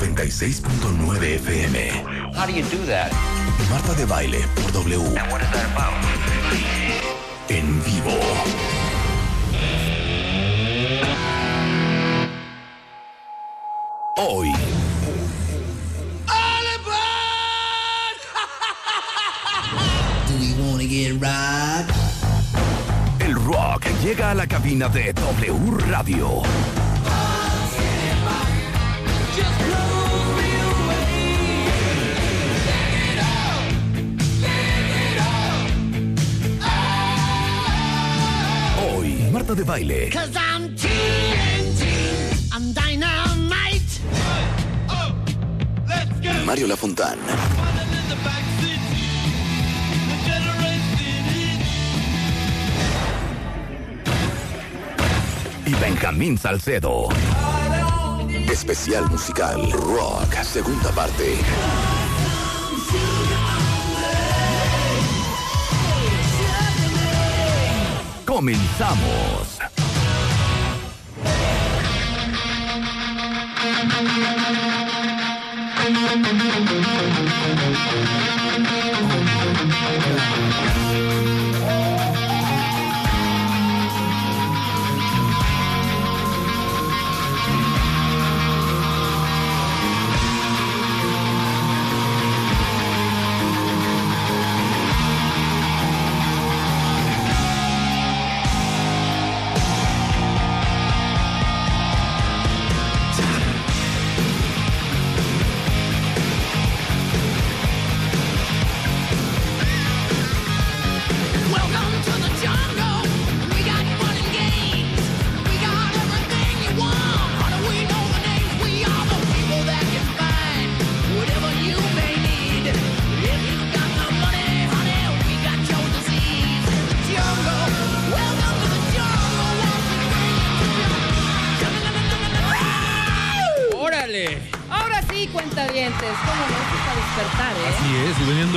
W96.9 FM. How do you do that? Marta de baile por W. And what is that about? En vivo. Hoy. Do we wanna get right? El rock llega a la cabina de W Radio. Marta de baile. I'm TNT, I'm dynamite. Mario Lafontán. Y Benjamín Salcedo. Especial musical Rock, segunda parte. Comenzamos.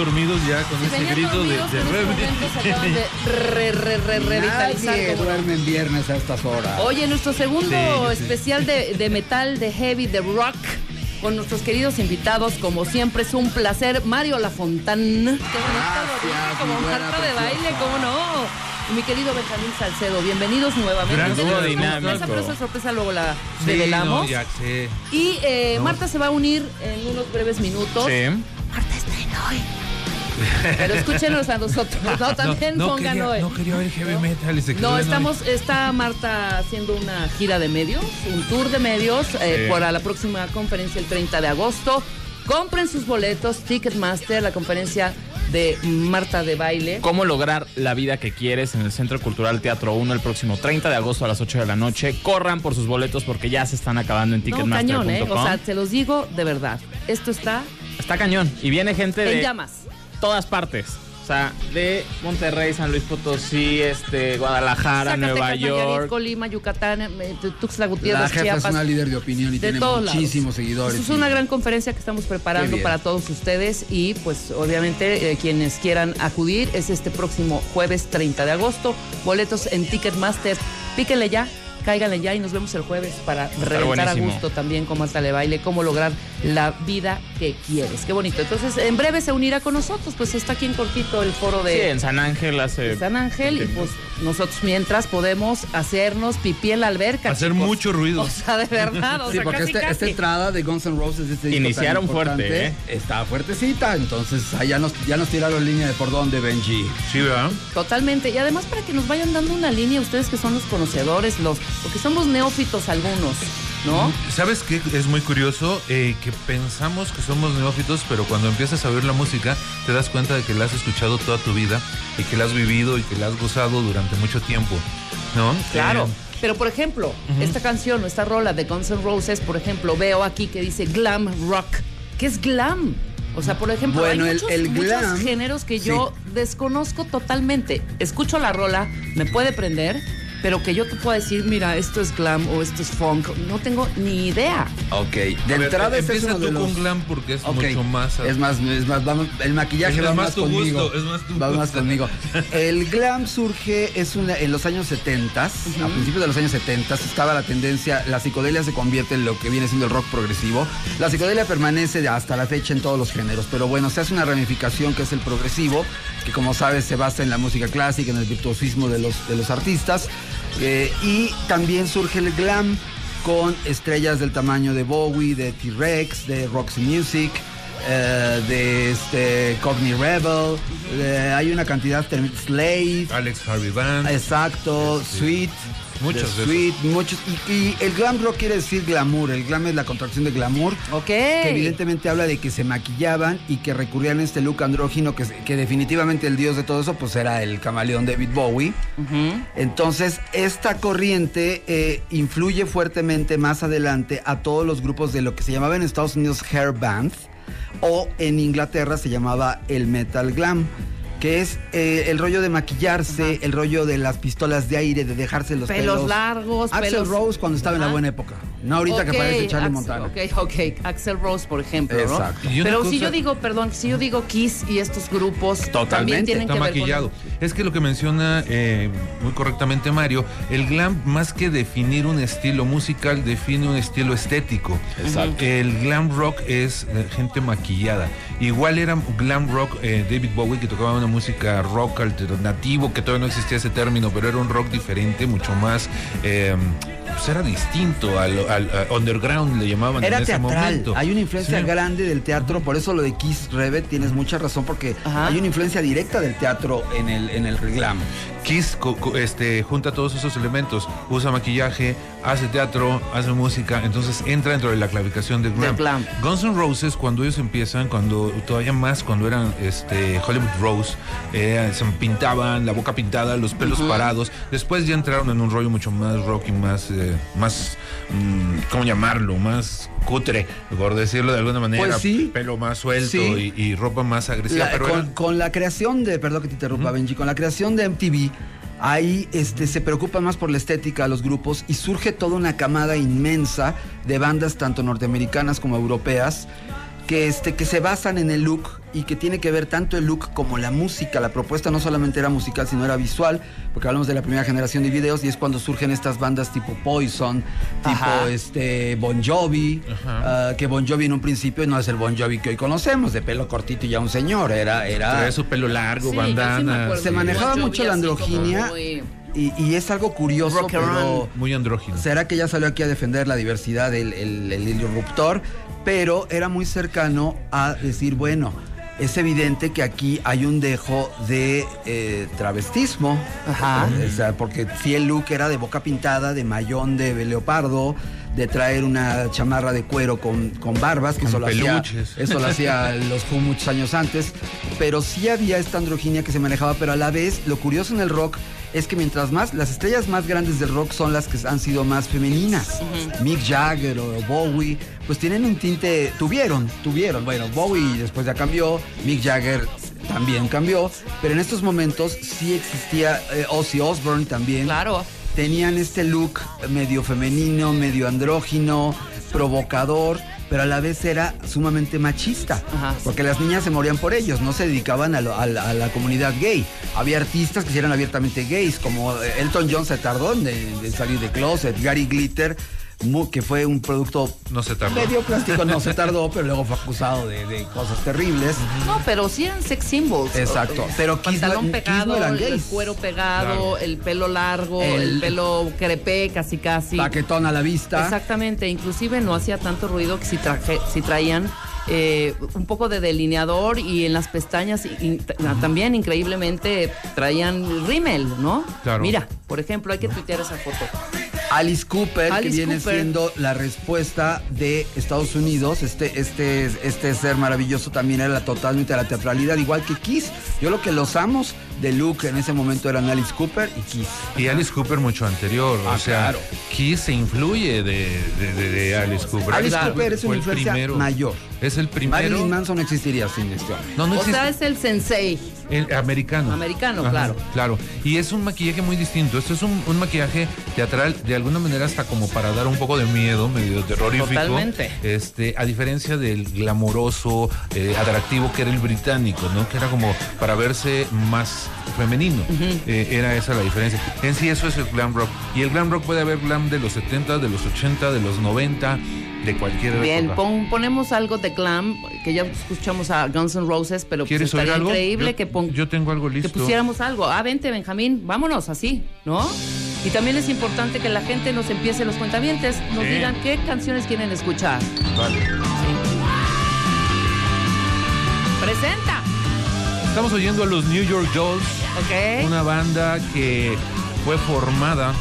Dormidos ya con Si ese grito de, de en acaban de re, re, re, revitalizar. Nadie duerme en viernes a estas horas. Oye, nuestro segundo Sí, sí. especial de, de metal, de heavy, de rock, con nuestros queridos invitados, como siempre es un placer. Mario Lafontán. Qué bonito, Gracias, como mi buena Marta de baile, cómo no. Y mi querido Benjamín Salcedo, bienvenidos nuevamente. Gran dúo dinámico. sorpresa, pero esa sorpresa luego la Sí, revelamos. no, ya sé. Y eh, No. Marta se va a unir en unos breves minutos. Sí. Marta estrena hoy. Pero escúchenos a nosotros, ¿no? También no, pongan quería, hoy. no quería ver heavy metal y se quedó No, en estamos, está Marta haciendo una gira de medios, un tour de medios eh, Sí. para la próxima conferencia el 30 de agosto. Compren sus boletos, Ticketmaster, la conferencia de Marta de baile. Cómo lograr la vida que quieres en el Centro Cultural Teatro 1 el próximo 30 de agosto a las 8 de la noche. Corran por sus boletos porque ya se están acabando en No, ticketmaster.com. cañón, ¿eh? O sea, te los digo de verdad. Esto está Está cañón. Y viene gente en de llamas. Todas partes. O sea, de Monterrey, San Luis Potosí, este, Guadalajara, Zacatecas, Nueva Nayarit, York. Colima, Yucatán, eh, Tuxtla La Gutiérrez, jefa Chiapas. es una líder de opinión y de tiene lados. muchísimos seguidores. Es y- una gran conferencia que estamos preparando para todos ustedes y pues obviamente eh, quienes quieran acudir es este próximo jueves 30 de agosto. Boletos en Ticketmaster. Píquenle ya, cáiganle ya y nos vemos el jueves para reventar a gusto también como hasta le baile, cómo lograr la vida que quieres. Qué bonito. Entonces en breve se unirá con nosotros, pues está aquí en cortito el foro Sí, de... en San Ángel hace... de San Ángel y pues nosotros mientras podemos hacernos pipí en la alberca. Hacer chicos. mucho ruido. O sea, de verdad, o Sí, sea, porque casi, este- esta entrada de Guns N' Roses, este Iniciaron fuerte, ¿eh? Está fuertecita, entonces ahí ya nos, ya nos tiraron línea de por dónde, Benji. Sí, ¿verdad? Totalmente. Y además para que nos vayan dando una línea, ustedes que son los conocedores, los, porque somos neófitos algunos, ¿no? ¿Sabes qué? Es muy curioso eh, que pensamos que somos neófitos, pero cuando empiezas a oír la música te das cuenta de que la has escuchado toda tu vida y que la has vivido y que la has gozado durante mucho tiempo, ¿no? Claro. Eh, Pero por ejemplo, esta canción o esta rola de Guns N' Roses, por ejemplo, veo aquí que dice glam rock. ¿Qué es glam? O sea, por ejemplo, Bueno, hay muchos, el muchos glam, géneros que sí. yo desconozco totalmente. Escucho la rola, me puede prender, pero que yo te pueda decir, mira, esto es glam o esto es funk, no tengo ni idea. Ok, de A ver, entrada este es empieza tú los... con glam porque es Ok, mucho más. Es más, es más, vamos, el maquillaje Es va más más, tu conmigo. gusto, es más tu va más conmigo. El glam surge es una, en los años 70, a principios de los años 70 estaba la tendencia, la psicodelia se convierte en lo que viene siendo el rock progresivo. La psicodelia permanece hasta la fecha en todos los géneros, pero bueno, se hace una ramificación que es el progresivo, que como sabes se basa en la música clásica, en el virtuosismo de los, de los artistas. Eh, y también surge el glam con estrellas del tamaño de Bowie, de T-Rex, de Roxy Music, eh, de este, Cockney Rebel. eh, hay una cantidad, Slave. Alex Harvey Band. Exacto, Sweet. Muchos de Sweet, muchos. Y, y el glam rock quiere decir glamour. El glam es la contracción de glamour. Ok. Que evidentemente habla de que se maquillaban y que recurrían a este look andrógino, que, que definitivamente el dios de todo eso, pues era el camaleón David Bowie. Entonces, esta corriente eh, influye fuertemente más adelante a todos los grupos de lo que se llamaba en Estados Unidos hair band o en Inglaterra se llamaba el metal glam. Que es eh, el rollo de maquillarse, el rollo de las pistolas de aire, de dejarse los pelos. Pelos largos, Axel pelos- Rose cuando estaba en la buena época. No ahorita que Ok, parece Charlie Axel- Montana. Ok, ok. Axel Rose, por ejemplo, Exacto. Pero si yo digo, perdón, si yo digo Kiss y estos grupos también Totalmente, tienen Está que maquillado. ver Es que lo que menciona eh, muy correctamente Mario, el glam más que definir un estilo musical, define un estilo estético. Exacto. El glam rock es de gente maquillada. Igual era glam rock eh, David Bowie que tocaba una música rock alternativo, que todavía no existía ese término, pero era un rock diferente, mucho más... eh, pues era distinto al, al- al underground, le llamaban Era en ese teatral. momento. Hay una influencia Sí. grande del teatro, por eso lo de Kiss Revet tienes mucha razón, porque Ajá. hay una influencia directa del teatro en el, en el glam. Kiss co- co- este, junta todos esos elementos, usa maquillaje, hace teatro, hace música, entonces entra dentro de la clasificación de glam. Guns N' Roses, cuando ellos empiezan, cuando todavía más, cuando eran este, Hollywood Rose, eh, se pintaban, la boca pintada, los pelos parados. Después ya entraron en un rollo mucho más rock y más, eh, más mm, ¿cómo llamarlo? Más cutre, por decirlo de alguna manera. Pues sí. Pelo más suelto Sí. y, y ropa más agresiva. La- pero con, la creación de, perdón que te interrumpa, Benji, con la creación de MTV, ahí este, se preocupan más por la estética de los grupos y surge toda una camada inmensa de bandas, tanto norteamericanas como europeas, que, este, que se basan en el look y que tiene que ver tanto el look como la música. La propuesta no solamente era musical, sino era visual, porque hablamos de la primera generación de videos y es cuando surgen estas bandas tipo Poison, tipo Ajá. este Bon Jovi, Ajá. ah, que Bon Jovi en un principio no es el Bon Jovi que hoy conocemos, de pelo cortito y ya un señor, era... era su pelo largo, Sí, bandana. se manejaba Bon mucho la androginia muy- y, y es algo curioso, Rock pero. Muy andrógino. será que ya salió aquí a defender la diversidad del el, el disruptor, pero era muy cercano a decir, bueno, es evidente que aquí hay un dejo de eh, travestismo, Ajá. o sea, porque si el look era de boca pintada, de mayón de leopardo, de traer una chamarra de cuero con, con barbas, que Con eso lo, hacía, peluches. eso lo hacía los Who muchos años antes, pero sí había esta androginia que se manejaba, pero a la vez lo curioso en el rock es que mientras más, las estrellas más grandes del rock son las que han sido más femeninas. Mick Jagger o Bowie, pues tienen un tinte, tuvieron, tuvieron, bueno, Bowie después ya cambió, Mick Jagger también cambió, pero en estos momentos sí existía eh, Ozzy Osbourne también Claro. tenían este look medio femenino, medio andrógino, provocador, pero a la vez era sumamente machista. Ajá. Porque las niñas se morían por ellos, no se dedicaban a, lo- a la, a la comunidad gay. Había artistas que eran abiertamente gays, como eh, Elton John se tardó en, de salir de closet, Gary Glitter, mu- que fue un producto No se tardó. medio plástico, no se tardó, pero luego fue acusado de, de cosas terribles. No, pero sí eran sex symbols. Exacto, pero Kiss no- Pantalón Kiss no pegado, el cuero pegado, Claro. el pelo largo, el, El- pelo crepé casi casi. Paquetón a la vista. Exactamente, inclusive no hacía tanto ruido que si, traje, si traían eh, un poco de delineador y en las pestañas t- también increíblemente traían rímel, ¿no? Claro. Mira, por ejemplo, hay que tuitear esa foto. Alice Cooper, que viene Cooper. siendo la respuesta de Estados Unidos. Este, este, este ser maravilloso también era totalmente la teatralidad, igual que Kiss. Yo lo que los amos de Luke en ese momento eran Alice Cooper y Kiss. Y Alice Cooper mucho anterior. Ah, o sea, claro. Kiss se influye de, de- de- de Alice Cooper. Alice Cooper es fue una influencia primero. mayor. Es el primero. Marilyn Manson no existiría sin hombre. No, no o existe. sea, es el sensei. El americano. Americano, claro. Claro. Y es un maquillaje muy distinto. Esto es un, un maquillaje teatral, de alguna manera hasta como para dar un poco de miedo, medio terrorífico. Totalmente. Este, a diferencia del glamoroso, eh, atractivo que era el británico, ¿no? Que era como para verse más femenino. Eh, era esa la diferencia. En sí, eso es el glam rock. Y el glam rock puede haber glam de los 70, de los 80, de los 90, de cualquier Bien, pon- ponemos algo de glam, que ya escuchamos a Guns N' Roses, pero pues ¿Quieres oír estaría algo? increíble Yo- que, pon- yo tengo algo que listo. pusiéramos algo. Ah, vente, Benjamín, vámonos así, ¿no? Y también es importante que la gente nos empiece los cuentavientes, nos Sí. digan qué canciones quieren escuchar. Vale. ¡Presenta! Estamos oyendo a los New York Dolls. Una banda que fue formada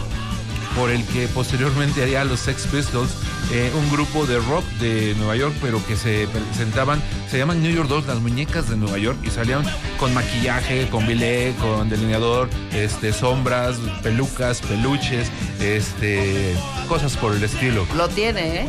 por el que posteriormente haría los Sex Pistols, eh, un grupo de rock de Nueva York, pero que se presentaban, se llaman New York Dolls, las muñecas de Nueva York, y salían con maquillaje, con bilé, con delineador, este, sombras, pelucas, peluches, este, cosas por el estilo. Lo tiene, ¿eh?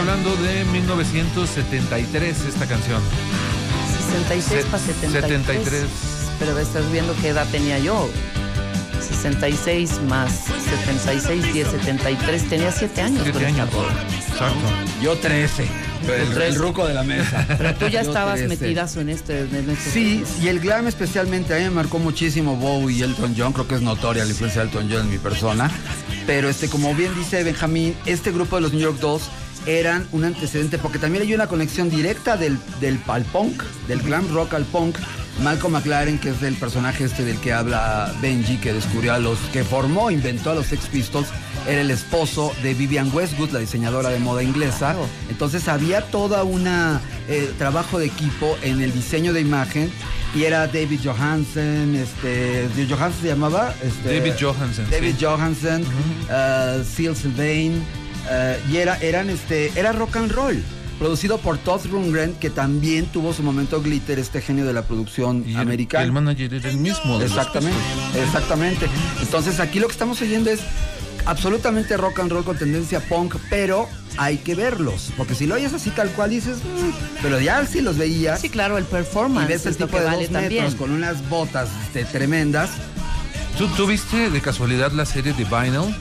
Hablando de 1973, esta canción. 66 para 73. 73. Pero estás viendo qué edad tenía yo. 66 más 76, 10, 73. Tenía 7 años. Siete con esta años. rola. Exacto. Yo 13. El, trece. el ruco de la mesa. Pero tú ya estabas 13. metidazo en este. En este Sí, y el glam especialmente a mí me marcó muchísimo Bowie y Elton John, creo que es notoria la influencia de Elton John en mi persona, pero este como bien dice Benjamín, este grupo de los New York Dolls eran un antecedente porque también hay una conexión directa del, del al punk, del glam rock al punk. Malcolm McLaren, que es el personaje este del que habla Benji, que descubrió a los, que formó, inventó a los Sex Pistols, era el esposo de Vivian Westwood, la diseñadora de moda inglesa. Entonces había toda una eh, trabajo de equipo en el diseño de imagen y era David Johansen, este, Johansen se llamaba, Este, David Johansen, David sí. Johansen, uh, Seal Sylvain, uh, y era, eran este, era rock and roll. Producido por Todd Rundgren, que también tuvo su momento glitter, este genio de la producción Y el- americana. el manager era el mismo. de los Exactamente, exactamente. Entonces aquí lo que estamos oyendo es absolutamente rock and roll con tendencia punk, pero hay que verlos, porque si lo oyes así tal cual dices, "Mm", pero ya si los veías Sí, claro, el y performance ves el tipo de vale dos también. metros con unas botas este, tremendas, ¿Tú, tú viste de casualidad la serie de Vinyl?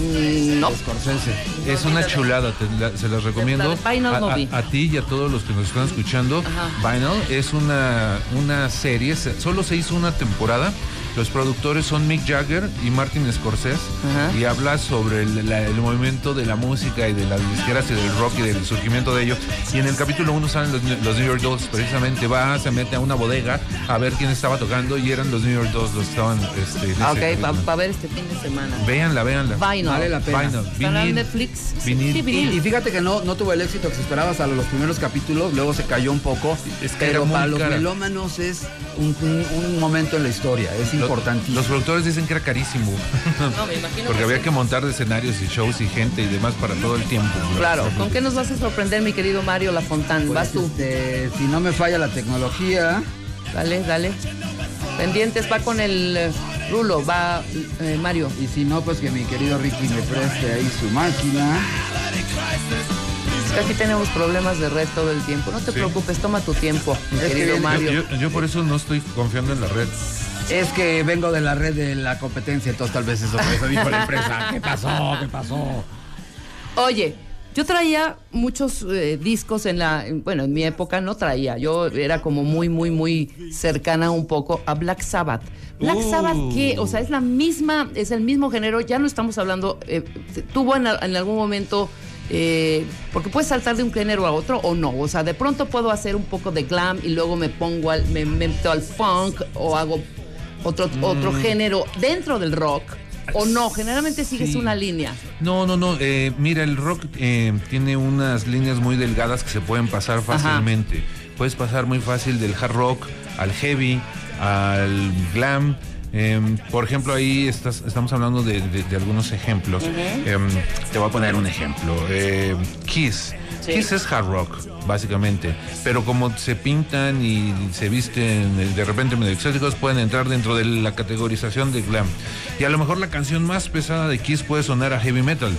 Mm, no. Scorsese. Es una chulada, te la- se las recomiendo. Vinyl a, no a- vi. a ti y a todos los que nos están escuchando. Vinyl es una, una serie, se- solo se hizo una temporada. Los productores son Mick Jagger y Martin Scorsese Ajá. y habla sobre el, la- el movimiento de la música y de las disqueras y del rock y del surgimiento de ello. Y en el capítulo 1 salen los, los New York Dolls, precisamente va, se mete a una bodega a ver quién estaba tocando y eran los New York Dolls los que estaban este, Ah, ok, para ver este fin de semana. Véanla, véanla. Vinyl. Vale la pena. Vinyl, ¿Está en vinil. Netflix? Vinil. Sí, Y, vinil. y fíjate que no, no tuvo el éxito que se esperaba hasta los primeros capítulos, luego se cayó un poco. Es que era pero para los cara. melómanos es un, un- un momento en la historia, es importantísimo. Los productores dicen que era carísimo. No, me imagino Porque que había sí. que montar escenarios y shows y gente y demás para todo el tiempo. Claro, ¿con qué nos vas a sorprender, mi querido Mario Lafontán? Pues, Vas tú. este, si no me falla la tecnología, Dale, dale. Pendientes, va con el eh, rulo, va eh, Mario. y si no, pues que mi querido Ricky me preste ahí su máquina. Aquí tenemos problemas de red todo el tiempo. No te Sí. preocupes, toma tu tiempo, mi Es querido Mario. Yo, yo- yo por eso no estoy confiando en la red. Es que vengo de la red de la competencia, entonces tal vez eso, eso dijo la empresa. ¿Qué pasó? ¿Qué pasó? Oye, yo traía muchos eh, discos en la, en- bueno, en mi época no traía, yo era como muy, muy, muy cercana un poco a Black Sabbath. Black Uh. Sabbath, que, o sea, es la misma, es el mismo género, ya no estamos hablando, eh, tuvo en, algún momento, eh, porque puedes saltar de un género a otro o no, o sea, de pronto puedo hacer un poco de glam y luego me pongo al, me, me meto al funk o hago otro, otro Mm. género dentro del rock. O no, generalmente sigues Sí. una línea. No, no, no. eh, mira, el rock eh, tiene unas líneas muy delgadas que se pueden pasar fácilmente. puedes pasar muy fácil del hard rock al heavy, al glam. Em, por ejemplo, ahí estás, estamos hablando de, de- de algunos ejemplos. Em, te voy a poner un ejemplo. Em, Kiss. Kiss es hard rock, básicamente. Pero como se pintan y se visten eh, de repente medio exóticos, pueden entrar dentro de la categorización de glam. Y a lo mejor la canción más pesada de Kiss puede sonar a heavy metal.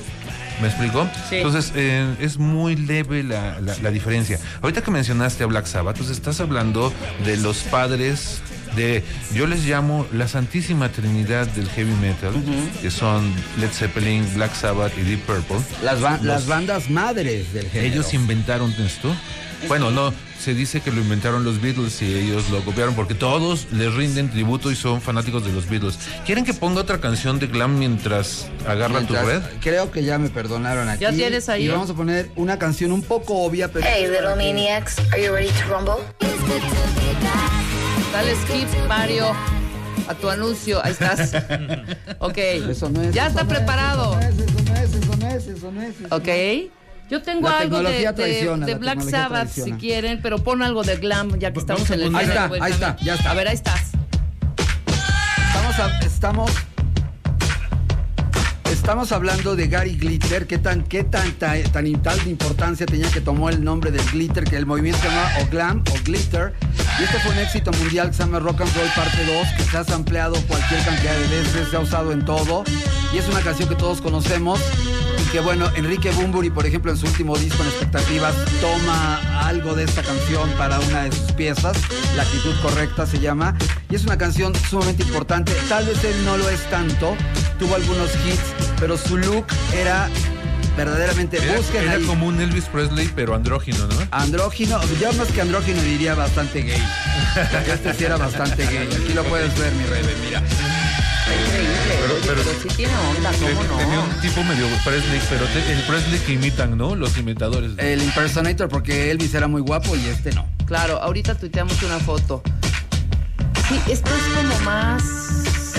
¿Me explico? Sí. Entonces, eh, es muy leve la, la- la diferencia. Ahorita que mencionaste a Black Sabbath, entonces estás hablando de los padres de, yo les llamo la Santísima Trinidad del Heavy Metal, que son Led Zeppelin, Black Sabbath y Deep Purple. Las, ba- Los- las bandas madres del género. ellos inventaron esto. Bueno, no, se dice que lo inventaron los Beatles y ellos lo copiaron porque todos les rinden tributo y son fanáticos de los Beatles. ¿Quieren que ponga otra canción de glam mientras agarra Mientras- tu red? Creo que ya me perdonaron aquí. ¿Ya tienes ahí? Y vamos a poner una canción un poco obvia, pero. Hey, little maniacs, are you ready to rumble? Dale skip, Mario, a tu anuncio. Ahí estás. Ok. Eso no es, ya eso está no es, preparado. Eso no es, eso no es, eso no es. eso no es. Ok. Yo tengo La algo de, de- Black Sabbath si quieren, pero pon algo de glam ya que estamos vamos a en el Ahí está, pues, ahí está, ya está. A ver, ahí estás. Estamos, a- estamos, estamos hablando de Gary Glitter, qué tan, qué tan, tan, tan tal importancia tenía que tomó el nombre del glitter, que el movimiento se llama o glam o glitter. Y este fue un éxito mundial que se llama Rock and Roll Parte 2, que se ha ampliado cualquier cantidad de veces, se ha usado en todo. Y es una canción que todos conocemos. Y que bueno, Enrique Bumburi, por ejemplo, en su último disco en Expectativas, toma algo de esta canción para una de sus piezas. La actitud correcta se llama. Y es una canción sumamente importante. Tal vez él no lo es tanto. Tuvo algunos hits, pero su look era verdaderamente. Era, Busquen era ahí. como un Elvis Presley, pero andrógino, ¿no? Andrógino, yo más que andrógino diría bastante gay. Este sí era bastante gay. Aquí lo puedes ver, mi rebe, mira. Increíble. Pero- pero- pero, sí tiene onda, ¿cómo Tenía no? un tipo medio Presley, pero te- el Presley que imitan, ¿no? Los imitadores. El impersonator, porque Elvis era muy guapo y este no. Claro, ahorita tuiteamos una foto. Sí, esto es como más.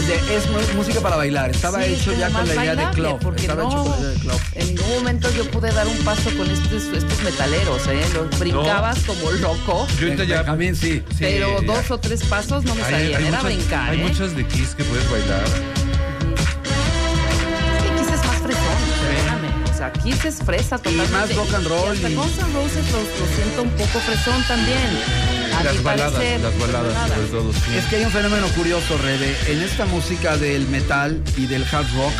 De- es música para bailar. Estaba Sí, hecho ya con la idea de club. Porque Estaba no, hecho con la idea de club. en ningún momento yo pude dar un paso con estos, estos metaleros, ¿eh? Los brincabas como loco. Yo ahorita ya. Benjamín, sí. sí, pero ya. dos o tres pasos no me Hay, salían, hay era muchas, brincar, hay ¿eh? muchas de Kiss que puedes bailar. Es que Kiss es más fresón, perdóname. O sea, Kiss es fresa totalmente. más rock and roll Y hasta y- Guns N' Roses lo, lo siento un poco fresón también. Las baladas, parecer, las baladas, sobre todo. sí. Es que hay un fenómeno curioso, Rebe. En esta música del metal y del hard rock,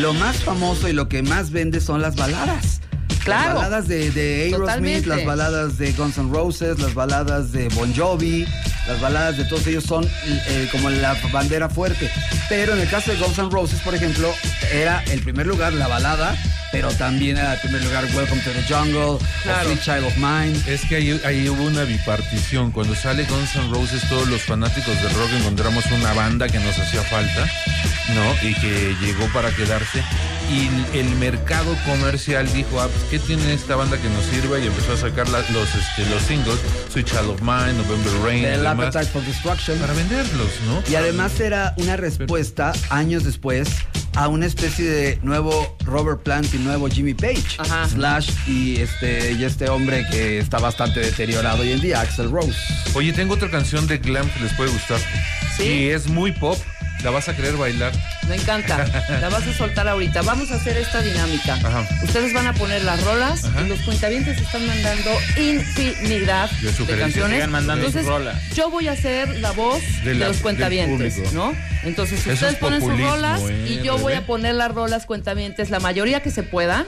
lo más famoso y lo que más vende son las baladas. Claro. Las baladas de, de Aerosmith, las baladas de Guns N' Roses, las baladas de Bon Jovi, las baladas de todos ellos son eh, como la bandera fuerte. Pero en el caso de Guns N' Roses, por ejemplo, era el primer lugar la balada, pero también era el primer lugar Welcome to the Jungle, o Claro. Sweet Child of Mine. Es que ahí, ahí hubo una bipartición. Cuando sale Guns N' Roses, todos los fanáticos del rock encontramos una banda que nos hacía falta, ¿no? Y que llegó para quedarse. Y el mercado comercial dijo, ah, pues, ¿qué tiene esta banda que nos sirva? Y empezó a sacar la- los, este, los singles, Sweet Child of Mine, November Rain, demás, Appetite for Destruction. para venderlos, ¿no? Y además era una respuesta, años después, a una especie de nuevo Robert Plant y nuevo Jimmy Page. Ajá. Slash y este, y este hombre que está bastante deteriorado hoy en día, Axel Rose. Oye, tengo otra canción de Glam que les puede gustar. ¿Sí? Y es muy pop. La vas a querer bailar. Me encanta. La vas a soltar ahorita. Vamos a hacer esta dinámica. Ajá. Ustedes van a poner las rolas Ajá. y los cuentavientes están mandando infinidad De canciones. Mandando Entonces, sus rolas. yo voy a ser la voz De los cuentavientes. ¿no? Entonces, ustedes es ponen sus rolas ¿eh, y yo voy a poner las rolas cuentavientes, la mayoría que se puedan,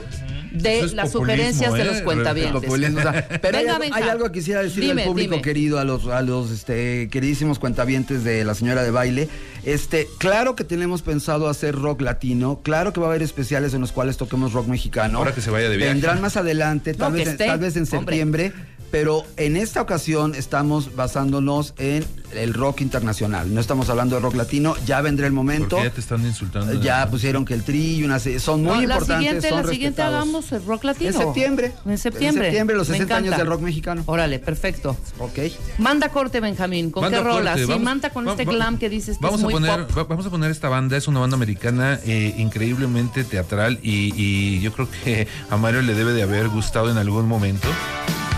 de es las sugerencias de ¿eh? los cuentavientes. Populismo, o sea, pero hay, Venga, algo- Benja. hay algo que quisiera decirle Dime, al público dime. querido, a los, a los este, queridísimos cuentavientes de la señora de baile. Este, claro que tenemos pensado hacer rock latino, claro que va a haber especiales en los cuales toquemos rock mexicano. Ahora que se vaya de viaje. Vendrán más adelante, tal, No, vez, esté, tal vez en hombre. septiembre, pero en esta ocasión estamos basándonos en el rock internacional. No estamos hablando de rock latino, ya vendrá el momento. Porque ya te están insultando. Ya pusieron que el tri y una se- son muy No, la importantes. siguiente, son la siguiente hagamos el rock latino. En septiembre. En septiembre. En septiembre, los Me 60 años del rock mexicano. Órale, perfecto. Ok. Manda corte, Benjamín. ¿Con Manda qué rola? Sí, manda con va- este va- glam que dices que vamos es a muy poner, pop. va- Vamos a poner esta banda, es una banda americana eh, increíblemente teatral y, y yo creo que a Mario le debe de haber gustado en algún momento.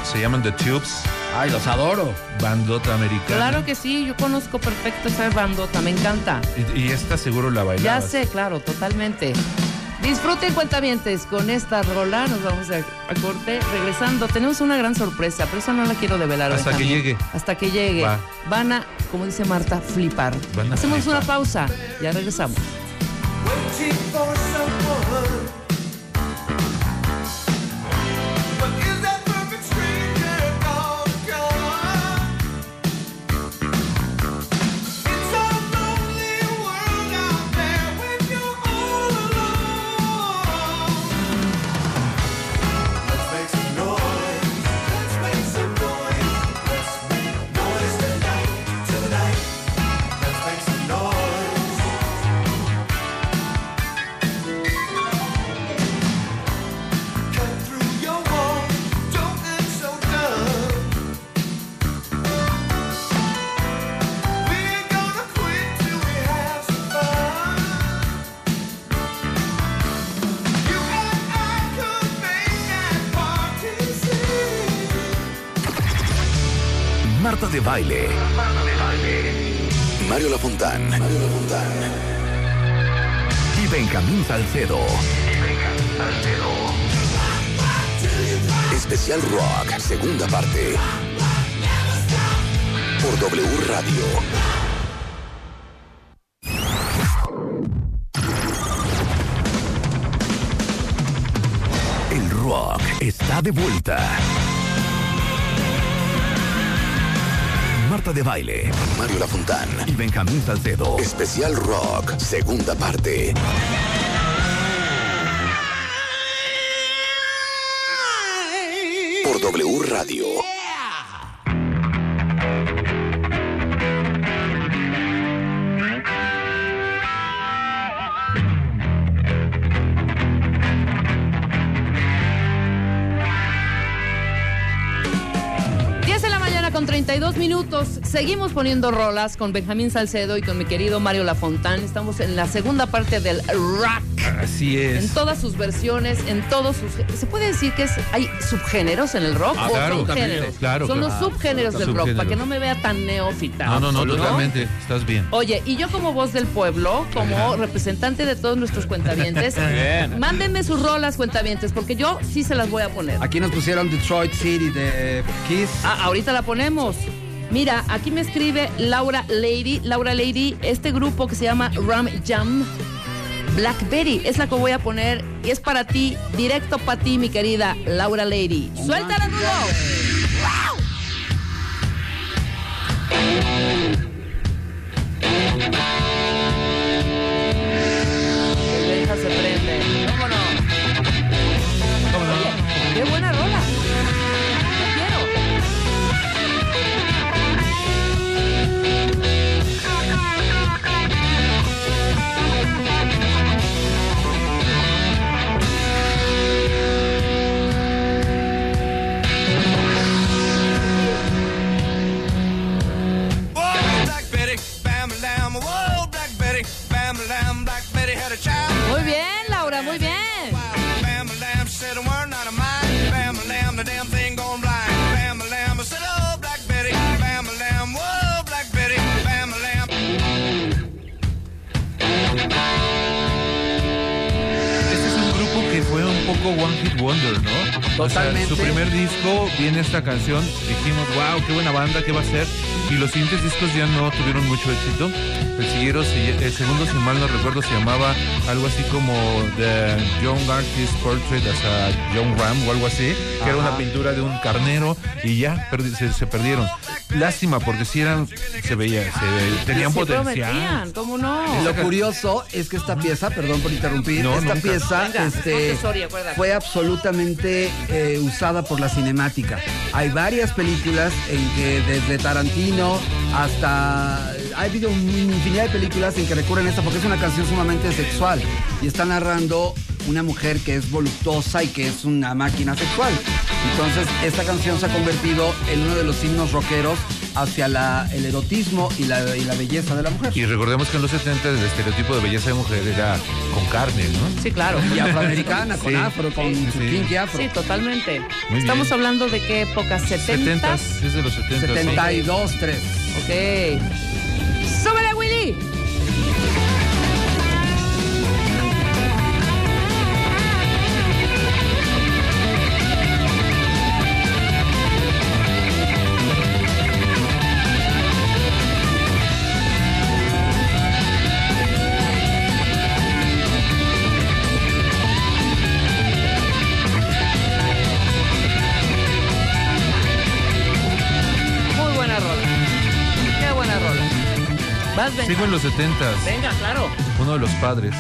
Se llaman The Tubes Ay, los adoro. Bandota americana. Claro que sí, yo conozco perfecto esa bandota, me encanta. Y, y esta seguro la Ya bailabas. sé, claro, totalmente. Disfruten cuentavientes con esta rola. Nos vamos a, a corte. Regresando, tenemos una gran sorpresa, pero eso no la quiero develar. Hasta Benjamín. que llegue. Hasta que llegue. Va. Van a, como dice Marta, flipar. Van a Hacemos flipar. una pausa. Ya regresamos. Baile. Mario Lafontán. Mario Lafontán. Y Benjamín Salcedo. Especial Rock, segunda parte. Por W Radio. El rock está de vuelta. Marta de Baile, Mario Lafontán y Benjamín Salcedo. Especial Rock, segunda parte. Por W Radio. 32 minutos. Seguimos poniendo rolas con Benjamín Salcedo y con mi querido Mario Lafontán. Estamos en la segunda parte del rock. Así En es. todas sus versiones, en todos sus... ¿Se puede decir que es, hay subgéneros en el rock? Ah, ¿O claro, géneros? claro, Son claro. los subgéneros del rock, para que no me vea tan neófita. No, no, no, ¿no? totalmente. Estás bien. Oye, y yo como voz del pueblo, como representante de todos nuestros cuentavientes, Bien. mándenme sus rolas cuentavientes, porque yo sí se las voy a poner. Aquí nos pusieron Detroit City de Kiss. Ah, ahorita la ponemos. Mira, aquí me escribe Laura Lady. Laura Lady, este grupo que se llama Ram Jam Blackberry es la que voy a poner y es para ti, directo para ti, mi querida Laura Lady. ¡Suéltala, Nudo! ¿No? O sea, Totalmente. su primer disco viene esta canción, dijimos, wow, qué buena banda, qué va a ser. Y los siguientes discos ya no tuvieron mucho éxito. El, siguiero, el segundo, si mal no recuerdo, se llamaba algo así como The Young Artist Portrait as a Young Ram o algo así, que era una pintura de un carnero y ya perdi- se, se perdieron. Lástima, porque si eran, se veía, se, tenían Sí potencial. prometían, ¿cómo no? Lo curioso es que esta pieza, perdón por interrumpir, No, esta nunca. pieza Venga, este, fue absolutamente eh, usada por la cinemática. Hay varias películas en que desde Tarantino hasta... Ha habido infinidad de películas en que recurren a esta porque es una canción sumamente sexual y está narrando una mujer que es voluptuosa y que es una máquina sexual. Entonces, esta canción se ha convertido en uno de los himnos rockeros hacia la, el erotismo y la, y la belleza de la mujer. Y recordemos que en los 70 el estereotipo de belleza de mujer era con carne, ¿no? Sí, claro. Y afroamericana, con Sí. afro, con Sí, sí. afro. Sí, totalmente. Muy Estamos bien. hablando de qué época, 70. 70 es de los 70. 72, 3. Ok. ¡Súbele, Willy! Venga. Sigo en los 70 Venga, claro. Uno de los padres.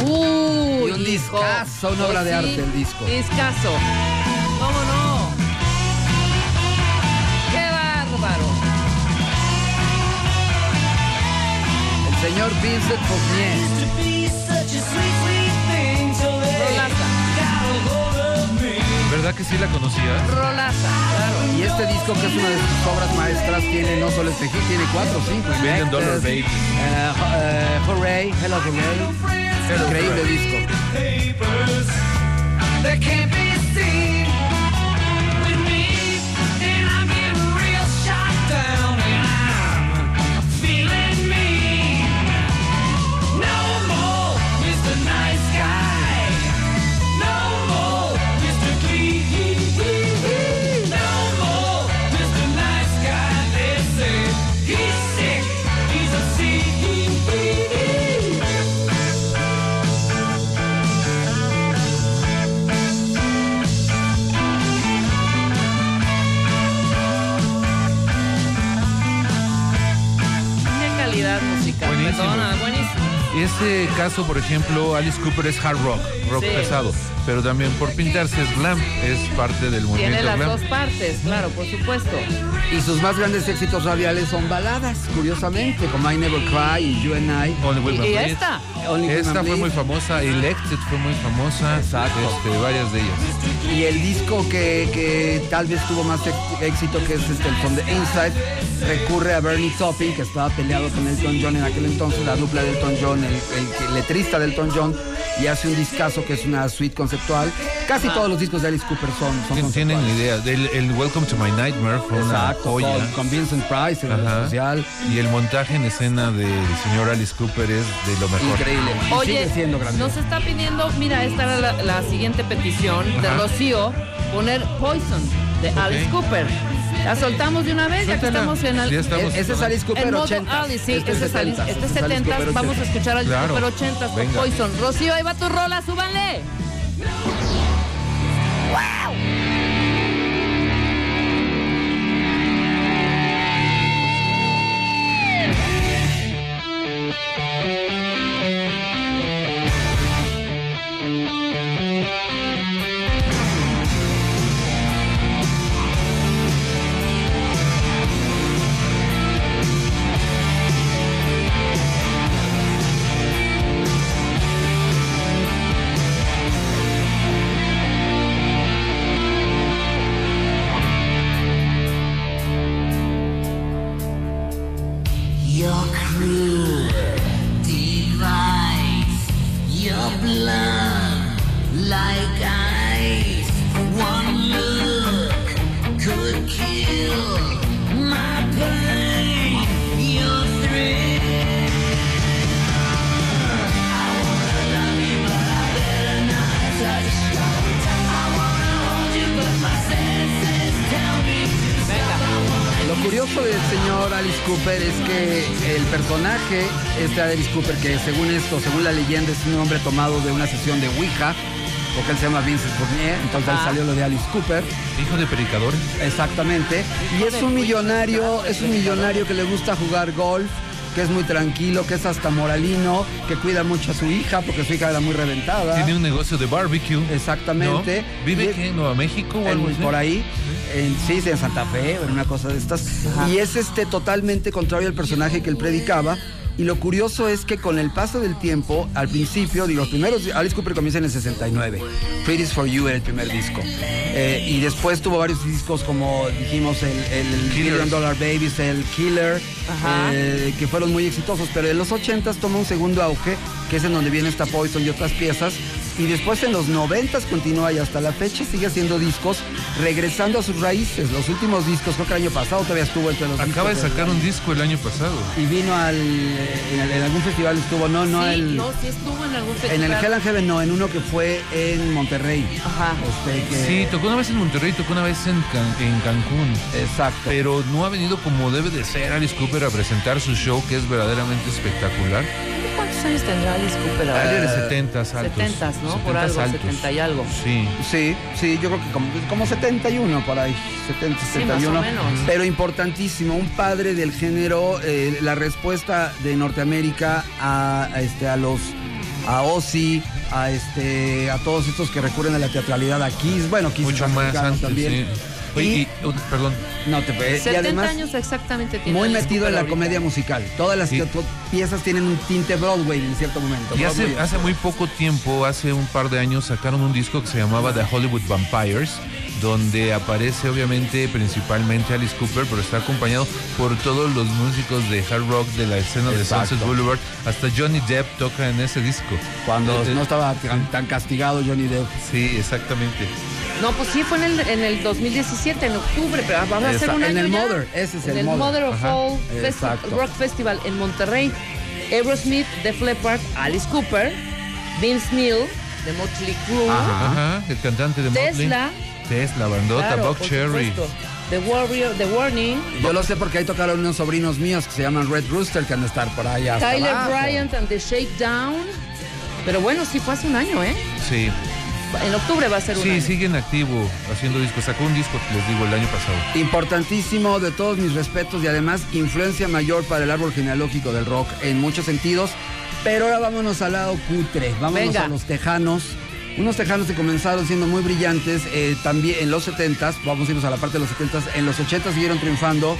Uy, Y un hijo. discazo, una obra de Pues sí, arte el disco. Discazo. ¿Cómo no? ¡Qué bárbaro! El señor Vincent Fournier. ¿Verdad que sí la conocías? Rolaza, claro. Y este disco, que es una de sus obras maestras, tiene no solo este hit, tiene cuatro o cinco. Million Dollar Baby. eh, eh, Hooray, Hello Hooray. Increíble disco. Buenísimo. Buenísimo. Ese caso, por ejemplo, Alice Cooper es hard rock, rock Sí. pesado. Pero también por pintarse es glam, es parte del movimiento Tiene las glam. dos partes, claro, por supuesto. Y sus más grandes éxitos radiales son baladas, curiosamente, como I Never Cry y You and I. Only Y, y esta. Only Esta fue muy famosa, Elected fue muy famosa, Exacto. este, varias de ellas. Y el disco que, que tal vez tuvo más éxito, que es este, el From the Inside, recurre a Bernie Taupin, que estaba peleado con Elton John en aquel entonces, la dupla de Elton John, el, el letrista de Elton John, y hace un discazo que es una suite conceptual. Casi todos los discos de Alice Cooper son, son Tien- Tienen idea. El, el Welcome to My Nightmare fue una Exacto, joya. con, Vincent Price, el Ajá. social. Y el montaje en escena del señor Alice Cooper es de lo mejor. Increíble. Y Oye, sigue siendo grande. nos está pidiendo, mira, esta era la, la siguiente petición de. Rocío, poner Poison de Alice Cooper. La soltamos de una vez, ya que estamos en el, estamos. Ese es Alice Cooper en modo 80. Alice, sí, Este ese es Alice, 70, este es este es Alice 70, Cooper vamos a 80. escuchar a Alice Claro. Cooper 80 con. Poison. Rocío, ahí va tu rola, súbanle. Your Cooper, que según esto, según la leyenda, es un hombre tomado de una sesión de Ouija, porque él se llama Vincent Fournier, entonces Ah. salió lo de Alice Cooper, Hijo de predicadores. exactamente, y es un millonario, es un millonario que le gusta jugar golf, que es muy tranquilo, que es hasta moralino, que cuida mucho a su hija, porque su hija era muy reventada. Tiene un negocio de barbecue. Exactamente. ¿No? ¿Vive Y- aquí en Nueva México o en- algo así? por ahí, en, sí, en Santa Fe, en una cosa de estas. Y es este totalmente contrario al personaje que él predicaba, Y lo curioso es que con el paso del tiempo, al principio, digo, los primeros, Alice Cooper comienza en el 69. Pretty is for You era el primer disco. Eh, y después tuvo varios discos como dijimos, el, el Million Dollar Babies, el Killer, eh, que fueron muy exitosos. Pero en los 80s toma un segundo auge, que es en donde viene esta Poison y otras piezas. Y después en los 90s continúa y hasta la fecha sigue haciendo discos, regresando a sus raíces. Los últimos discos, creo que el año pasado todavía estuvo entre los Acaba de sacar un disco el año pasado. y vino al en, el- en algún festival estuvo no no sí, el no, sí estuvo en algún en festival. el Hell and Heaven no en uno que fue en Monterrey Ajá. este que Sí, tocó una vez en Monterrey, tocó una vez en, Can- en Cancún. exacto Pero no ha venido como debe de ser Alice Cooper a presentar su show, que es verdaderamente espectacular. ¿Cuántos años tendrá? Alguien de 70 altos. 70, ¿no? Por 70s algo, altos. 70 y algo. Sí. sí sí yo creo que como, como 71 por ahí 70 Sí, 71 más o menos. pero importantísimo un padre del género eh, la respuesta de Norteamérica a, a este a los a Ozzy a este a todos estos que recurren a la teatralidad a Kiss bueno Kiss Mucho más antes, también sí. Oye, Y- y, perdón, no te y 70 además años exactamente tiene muy metido en la ahorita. comedia musical. Todas las Sí. piezas tienen un tinte Broadway en cierto momento. Y hace, hace muy poco tiempo, hace un par de años, sacaron un disco que se llamaba The Hollywood Vampires, donde aparece obviamente principalmente Alice Cooper, pero está acompañado por todos los músicos de hard rock de la escena de Exacto. Sunset Boulevard. Hasta Johnny Depp toca en ese disco. Cuando Eh, no estaba tan, tan castigado Johnny Depp. Sí, exactamente. No, pues sí, fue en el, en el 2017, en octubre, pero va a Esa- un en año el ya. Mother, ese es en el el Mother. Mother of Ajá. All Festi-. Rock Festival en Monterrey. Aerosmith, Def Leppard, Alice Cooper, Vince Neil, de Motley Crue, Ajá, el cantante de Motley. Tesla, Tesla, bandota, claro, Cherry. supuesto, The Warrior, The Warning, Yo lo sé porque ahí tocaron unos sobrinos míos que se llaman Red Rooster que han de estar por ahí hasta Tyler abajo. Bryant and the Shakedown. Pero bueno, sí fue hace un año, ¿eh? Sí, En octubre va a ser un sí, año. siguen activo haciendo discos. Sacó un disco, les digo, el año pasado. Importantísimo, de todos mis respetos y además influencia mayor para el árbol genealógico del rock en muchos sentidos. Pero ahora vámonos al lado cutre, vámonos Venga. a los tejanos. Unos tejanos que comenzaron siendo muy brillantes eh, también en los 70s, vamos a irnos a la parte de los 70s, en los 80s siguieron triunfando.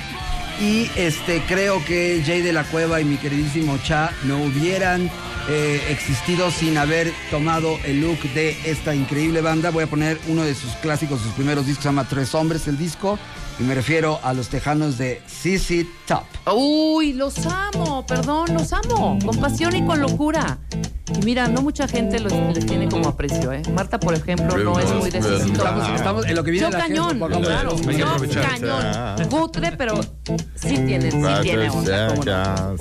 Y este creo que Jay de la Cueva y mi queridísimo Cha no hubieran eh, existido sin haber tomado el look de esta increíble banda. Voy a poner uno de sus clásicos, sus primeros discos, se llama Tres Hombres el disco. Y me refiero a los tejanos de CC Top. Uy, los amo, perdón, los amo, con pasión y con locura. Y mira, no mucha gente los, les tiene como aprecio, ¿eh? Marta, por ejemplo, no es muy de Estamos, estamos en lo que viene Yo la cañón, claro, yo cañón. Gutre, pero sí tiene, sí tiene onda.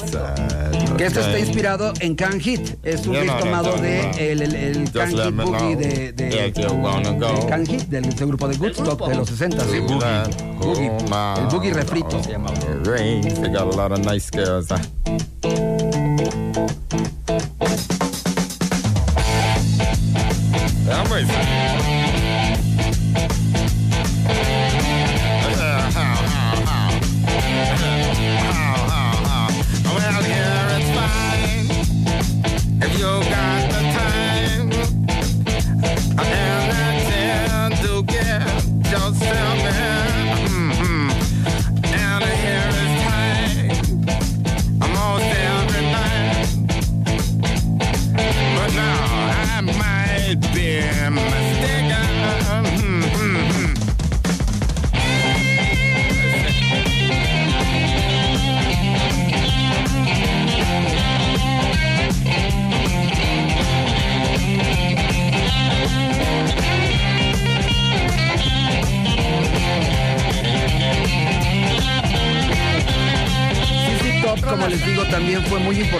Que esto está inspirado en Can Hit. Es un know tomado de el, el, el Can Hit Boogie de, de, de Can Hit, del, del grupo de Woodstock de los 60. Sí, Boogie. Boogie. El Boogie refrito se llamaba. They got a lot of nice girls. I'm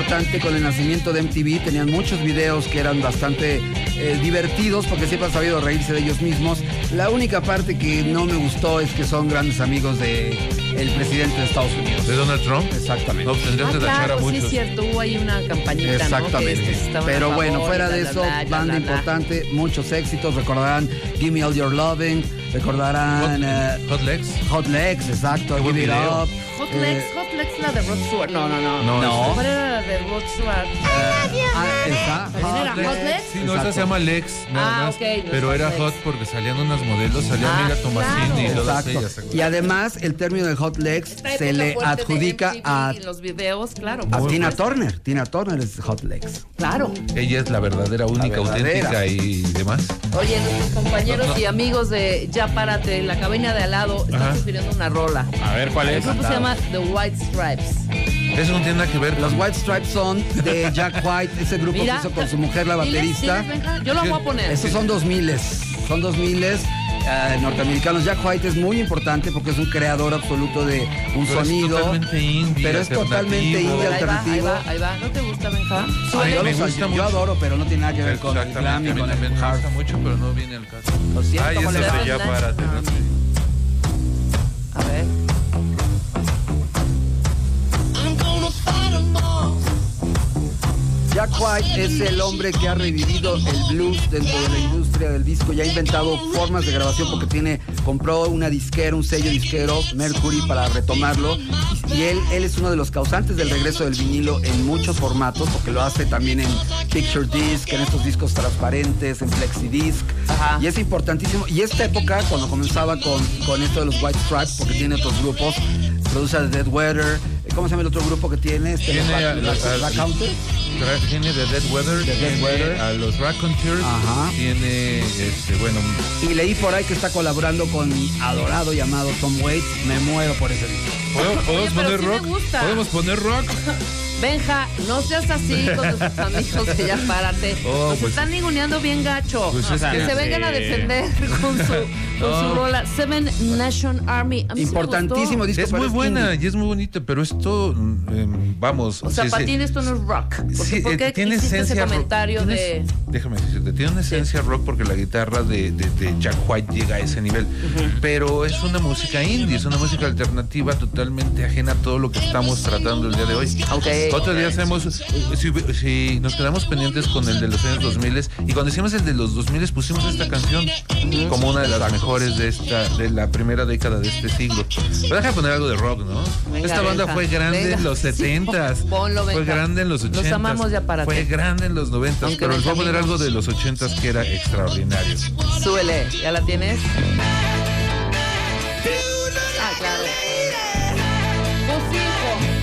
importante con el nacimiento de MTV. Tenían muchos videos que eran bastante eh, divertidos porque siempre han sabido reírse de ellos mismos. La única parte que no me gustó es que son grandes amigos de el presidente de Estados Unidos. ¿De Donald Trump? Exactamente. No, tendrían Ah, tachar a claro, sí es cierto, hubo ahí una campañita, ¿no? Que Exactamente. a Pero favor bueno, fuera de eso, banda importante, muchos éxitos. Recordarán Gimme All Your Loving, recordarán Hot, eh, Hot Legs. Hot Legs, exacto, Give It. Up. Hot eh, Legs, Hot Lex la de Rod Stewart? No, no, no. No, No. ¿Cuál era la de Rod Stewart? Ah. ¿También era Hot Lex? Sí, no, esa se llama Lex, nada Ah, más. ok, no pero Hot era Lex. hot porque salían unas modelos, salía Ah, Mira Tomasini y claro. todas Exacto. ellas. Y además, el término de hot legs se le adjudica a, y los videos, claro. a por Tina. Turner. Tina Turner es hot legs. Claro. Ella es la verdadera, única, verdadera. auténtica y demás. Oye, nuestros compañeros No, no. y amigos de Ya Párate, la cabina de al lado, están Ajá. sugiriendo una rola. A ver, ¿cuál El es? grupo se llama The White Stripes. Eso no tiene nada que ver. Los White Stripes son de Jack White, ese grupo Mira. que hizo con su mujer, la baterista. diles, Yo lo voy a poner. Estos son 2000 son 2000 eh, norteamericanos. Jack White es muy importante porque es un creador absoluto de un Pero es sonido. totalmente indie, pero es totalmente alternativo. indie Ahí va, ahí alternativo. va, ahí va. ¿No te gusta, Benja? Ay, yo, me gusta yo mucho. adoro, pero no tiene nada que ver con el glam Exactamente, y con me gusta mucho, pero no viene al caso. Lo siento, Ay. A Jack White es el hombre que ha revivido el blues dentro de la industria del disco y ha inventado formas de grabación porque tiene compró una disquera, un sello disquero, Mercury, para retomarlo. Y, él, él es uno de los causantes del regreso del vinilo en muchos formatos, porque lo hace también en Picture Disc, en estos discos transparentes, en Flexi Disc. Ajá. Y es importantísimo. Y esta época, cuando comenzaba con, con esto de los White Stripes, porque tiene otros grupos, produce a The Dead Weather. ¿Cómo se llama el otro grupo que tiene? Este, Tiene los a- a- Tiene The Dead Weather, The Dead Weather. a los Raconteurs, Ajá. tiene, este, bueno, Y leí por ahí que está colaborando con mi adorado llamado Tom Waits. Me muero por ese disco. ¿podemos, podemos Oye, pero poner sí rock? ¿Podemos poner rock? Benja, no seas así con nuestros amigos de Ya Párate. Oh, Nos pues- están ninguneando bien gacho. Pues es que que- se vengan a Sí. defender con su, con su No. rola Seven Nation Army. A mí sí me Importantísimo gustó. disco. Es muy buena indie. y es muy bonita, pero esto, mm, em, vamos. O sea, sí, para sí. ti esto no es rock. Porque, Sí, ¿Por eh, qué tiene ese esencia rock. de...? Déjame decirte, tiene una esencia rock porque la guitarra de, de- de Jack White llega a ese nivel. Pero es una música indie, es una música alternativa totalmente ajena a todo lo que estamos tratando el día de hoy. Otro día hacemos, si, si nos quedamos pendientes con el de los años 2000 y cuando hicimos el de los 2000 pusimos esta canción como una de las mejores de esta de la primera década de este siglo. Pero deja de poner algo de rock, ¿no? Venga, esta banda fue grande venga. en los Sí, 70s, ponlo, fue grande en los 80s. Los amamos ya para Fue ti. grande en los 90s, Aunque pero les voy a poner algo de los 80s que era extraordinario. Súbele, ¿ya la tienes? Ah, claro. Tu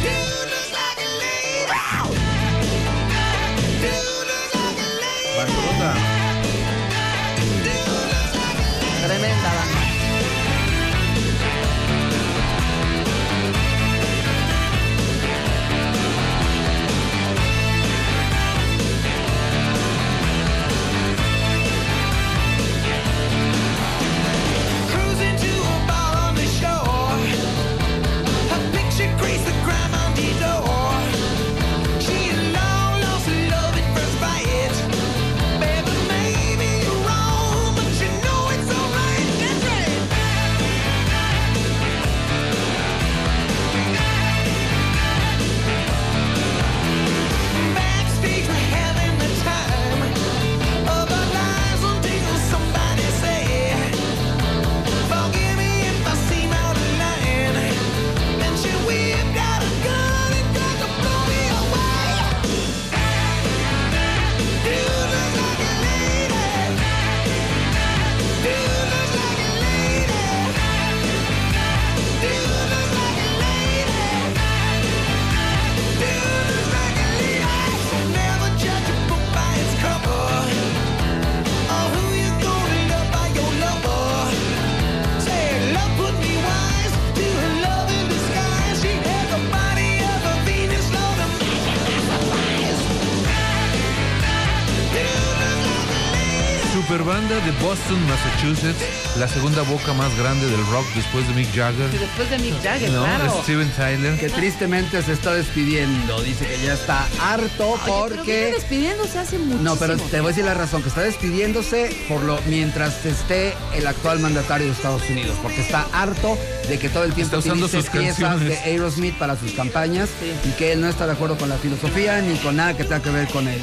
banda de Boston, Massachusetts, la segunda boca más grande del rock después de Mick Jagger. Y después de Mick Jagger, ¿no? claro. Steven Tyler. Que tristemente se está despidiendo. Dice que ya está harto Oye, pero viene porque. despidiéndose hace muchísimo. No, pero te voy a decir la razón, que está despidiéndose por lo mientras esté el actual mandatario de Estados Unidos, porque está harto de que todo el tiempo Está usando utilice sus piezas canciones. de Aerosmith para sus campañas y que él no está de acuerdo con la filosofía ni con nada que tenga que ver con el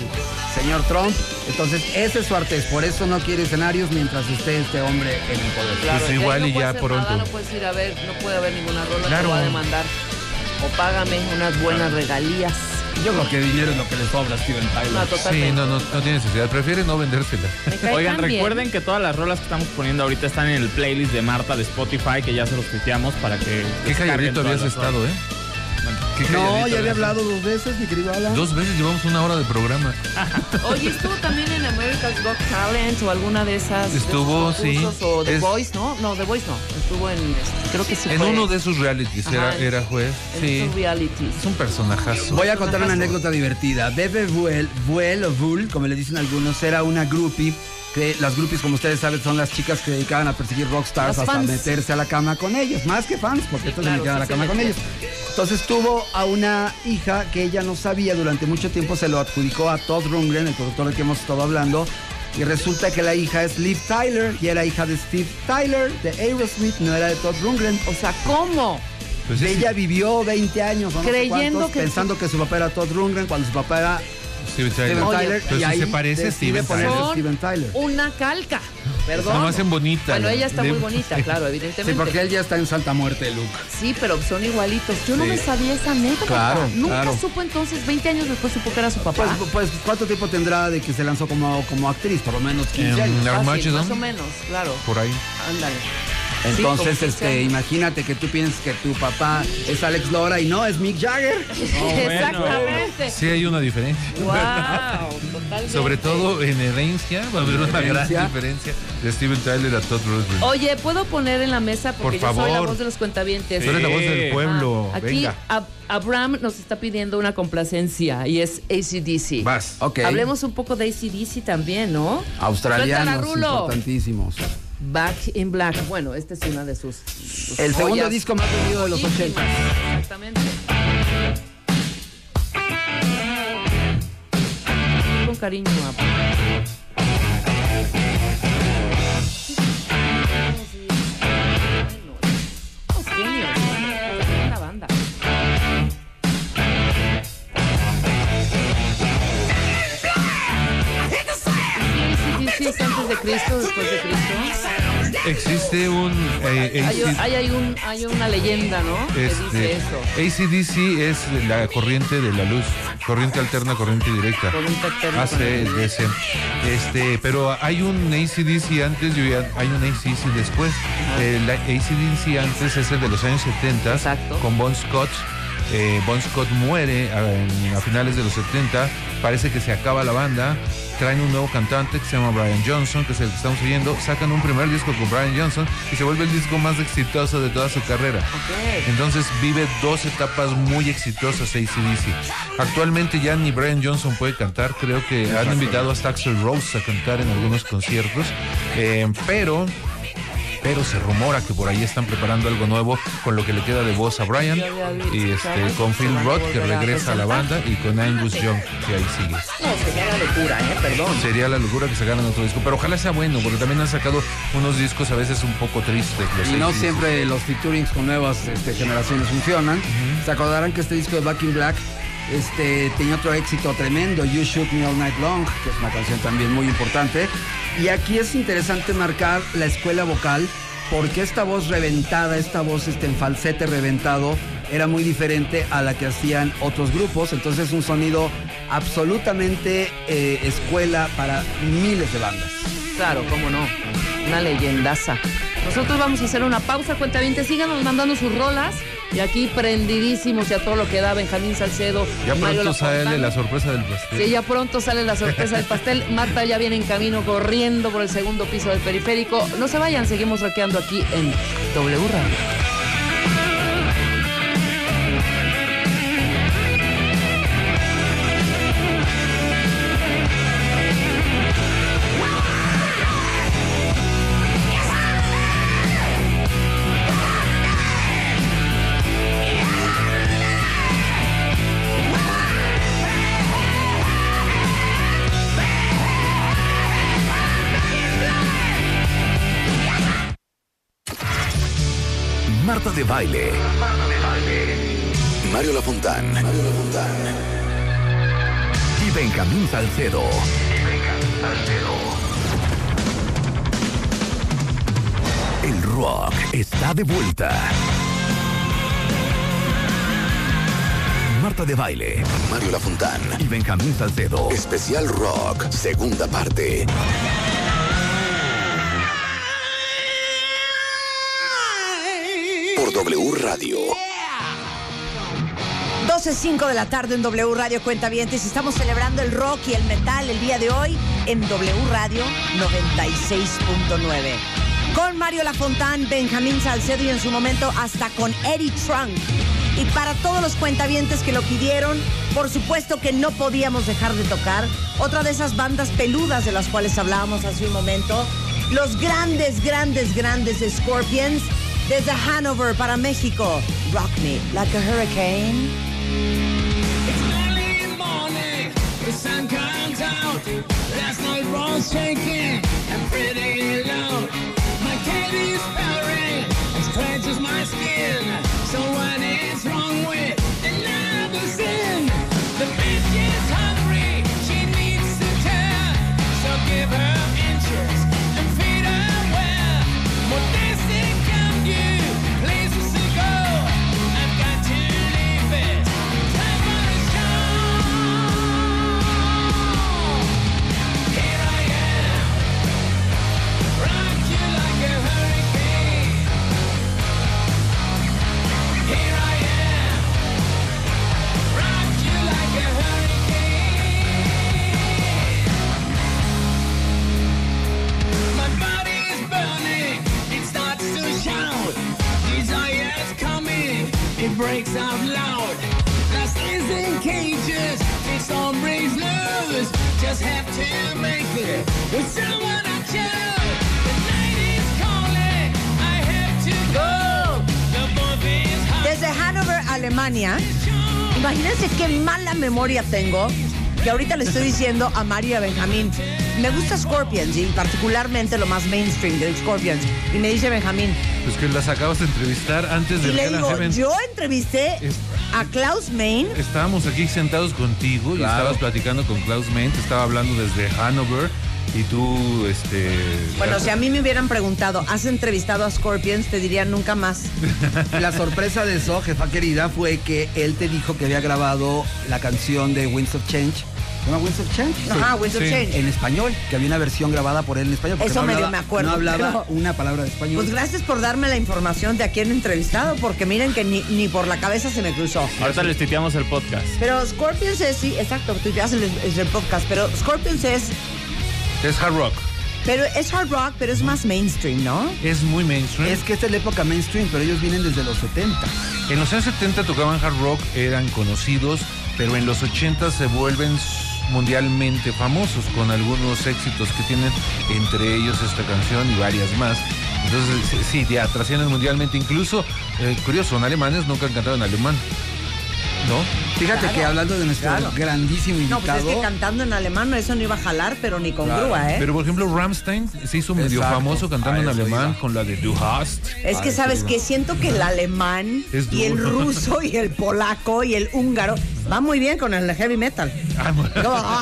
señor Trump. Entonces, ese es su arte, por eso no quiere escenarios mientras esté este hombre en el poder. Claro, Pues igual no y puede ya hacer pronto. Nada, no puedes ir a ver, no puede haber ninguna rola Claro. que va a demandar. o págame unas buenas regalías. Yo creo que dinero es lo que le sobra a Steven Tyler. No, totalmente. Sí, no, no, no tiene necesidad. Prefiere no vendérsela. Oigan, recuerden que todas las rolas que estamos poniendo ahorita están en el playlist de Marta de Spotify, que ya se los tuiteamos para que. Qué calladito habías estado. ¿eh? Qué No, ya había hablado dos veces, mi querido Alan. Dos veces llevamos una hora de programa. Oye, estuvo también en America's Got Talent o alguna de esas. Estuvo, sí. O The Es- Voice, ¿no? No, The Voice no. Estuvo en. Creo que sí. En fue uno de esos realities era, Ajá, era juez. en Sí. esos realities. Es un personajazo. Voy a contar una anécdota divertida. Bebe Vuel, Vuel o Vuel, como le dicen algunos, era una groupie. Que las groupies, como ustedes saben, son las chicas que dedicaban a perseguir rockstars Las hasta fans. meterse a la cama con ellos. Más que fans, porque estos claro, se metían a la sí cama con ellos. Entonces tuvo a una hija que ella no sabía, durante mucho tiempo se lo adjudicó a Todd Rundgren, el productor del que hemos estado hablando. Y resulta que la hija es Liv Tyler y era hija de Steve Tyler de Aerosmith, no era de Todd Rundgren. O sea, ¿cómo? Pues sí, ella vivió 20 años, no sé Creyendo cuántos, que- pensando que su papá era Todd Rundgren, cuando su papá era Steven Tyler. Steven Oye, Tyler. pero y sí ahí se parece Steven Tyler. Son Steven Tyler. Una calca. Perdón. Nada más en bonita. Bueno, ella está De- muy bonita, claro, Sí, evidentemente. porque él ya está en Santa Muerte, Luke. Sí, pero son igualitos. Yo no Sí. me sabía esa anécdota. Claro, Nunca claro. supo entonces, 20 años después supo que era su papá. Pues, pues, ¿cuánto tiempo tendrá de que se lanzó como, como actriz? Por lo menos 15 En años. Fácil, Armageddon. más o menos, claro. Por ahí. Ándale. Entonces, Sí, como 15 este, imagínate que tú piensas que tu papá es Alex Lora y no, es Mick Jagger. Exactamente. Sí hay una diferencia. Wow, totalmente. Sobre todo en herencia va a haber una gran diferencia de Steven Tyler a Todd Rundgren. Oye, ¿puedo poner en la mesa? Porque Por yo soy la favor. voz de los cuentavientes. Tú eres la voz del Sí. pueblo. Ah, Aquí. Ab- Abraham nos está pidiendo una complacencia y es ACDC. Vas. Ok. Hablemos un poco de ACDC también, ¿no? Australianos, importantísimos. Back in Black. Bueno, esta es una de sus. sus El segundo disco más vendido de los Joyísimas, 80. Exactamente. Con cariño, Ab- Antes de Cristo, después de Cristo. Existe un eh, Hay, hay, hay un, hay una leyenda, ¿no? Que dice este, eso. ACDC es la corriente de la luz, corriente alterna, corriente directa. Corriente alterna, ACDC. Este, pero hay un ACDC antes y hay un ACDC después. El ACDC antes es el de los años 70 Exacto. con Bon Scott. Eh, bon Scott muere a, finales de los 70. Parece que se acaba la banda. Traen un nuevo cantante que se llama Brian Johnson, que es el que estamos oyendo. Sacan un primer disco con Brian Johnson y se vuelve el disco más exitoso de toda su carrera. Entonces vive dos etapas muy exitosas ACDC. Actualmente ya ni Brian Johnson puede cantar. Creo que han invitado hasta Axel Rose a cantar en algunos conciertos. Eh, pero pero se rumora que por ahí están preparando algo nuevo con lo que le queda de voz a Brian y este con Phil Roth que regresa a la banda y con Angus Young que ahí sigue. No, sería la locura, ¿eh? Perdón. Sería la locura que sacaran otro disco, pero ojalá sea bueno porque también han sacado unos discos a veces un poco tristes. Los Y no siempre los featurings con nuevas este, generaciones funcionan. Se acordarán que este disco de Back in Black este, tenía otro éxito tremendo, You Shoot Me All Night Long, que es una canción también muy importante. Y aquí es interesante marcar la escuela vocal, porque esta voz reventada, esta voz este, en falsete reventado, era muy diferente a la que hacían otros grupos. Entonces es un sonido absolutamente eh, escuela para miles de bandas. Claro, cómo no. Una leyendaza. Nosotros vamos a hacer una pausa, cuenta síganos mandando sus rolas. Y aquí prendidísimos y a todo lo que da Benjamín Salcedo. Ya Mario pronto sale la sorpresa del pastel. Sí, ya pronto sale la sorpresa del pastel. Marta ya viene en camino corriendo por el segundo piso del periférico. No se vayan, seguimos rockeando aquí en W Radio. De baile. Mario Lafontán. Y Benjamín Salcedo. El rock está de vuelta. Marta de Baile, Mario Lafontán y Benjamín Salcedo. Especial Rock, segunda parte. W Radio. 12.05 de la tarde en W Radio Cuentavientes. Estamos celebrando el rock y el metal el día de hoy en W Radio 96.9. Con Mario Lafontán, Benjamín Salcedo y en su momento hasta con Eddie Trunk. Y para todos los cuentavientes que lo pidieron, por supuesto que no podíamos dejar de tocar otra de esas bandas peludas de las cuales hablábamos hace un momento. Los grandes, grandes, grandes Scorpions desde Hanover para México. Rock me like a hurricane. It's early morning, the sun comes out. Last night was shaking and pretty loud. My candy's powering as clenched as my skin. So what is wrong with another sin? The bitch is hungry, she needs to turn. So give her breaks out loud. Is cages, it's on. Just have to make it with someone I. Desde Hanover, Alemania. Imagínense qué mala memoria tengo. Que ahorita le estoy diciendo a Mario y a Benjamín. Me gusta Scorpions y particularmente lo más mainstream de Scorpions. Y me dice Benjamín. Pues que las acabas de entrevistar antes Y del le digo, Heaven. yo entrevisté a Klaus Main. Estábamos aquí sentados contigo y estabas platicando con Klaus Main, te estaba hablando desde Hanover y tú, este... Bueno, si a mí me hubieran preguntado, ¿has entrevistado a Scorpions? Te diría nunca más. La sorpresa de eso, jefa querida, fue que él te dijo que había grabado la canción de Winds of Change. ¿Se llama Winds of Change? Ajá, Winds of Change. En español, que había una versión grabada por él en español. Eso no medio hablaba- me acuerdo, No hablaba pero- una palabra de español. Pues gracias por darme la información de a quién he entrevistado, porque miren que ni, ni por la cabeza se me cruzó. Ahorita les titeamos el podcast. Pero Scorpions es, sí, exacto, tú ya haces el, es el podcast, pero Scorpions es, Es hard rock. pero es hard rock, pero es más mainstream, ¿no? Es muy mainstream. Es que esta es la época mainstream, pero ellos vienen desde los 70. En los años 70 tocaban hard rock, eran conocidos, pero en los 80 se vuelven mundialmente famosos con algunos éxitos que tienen, entre ellos esta canción y varias más. Entonces, sí, ya trascienden mundialmente. Incluso, eh, curioso, son alemanes, nunca han cantado en alemán. ¿No? Fíjate Claro, que hablando de nuestro claro. grandísimo No, invitado. pues es que cantando en alemán eso no iba a jalar, pero ni con Claro, grúa, ¿eh? Pero por ejemplo, Rammstein se hizo medio Exacto. famoso cantando en alemán iba. con la de Du hast. es que sabes que siento que el alemán Es y el ruso y el polaco y el húngaro va muy bien con el heavy metal. Bueno. No,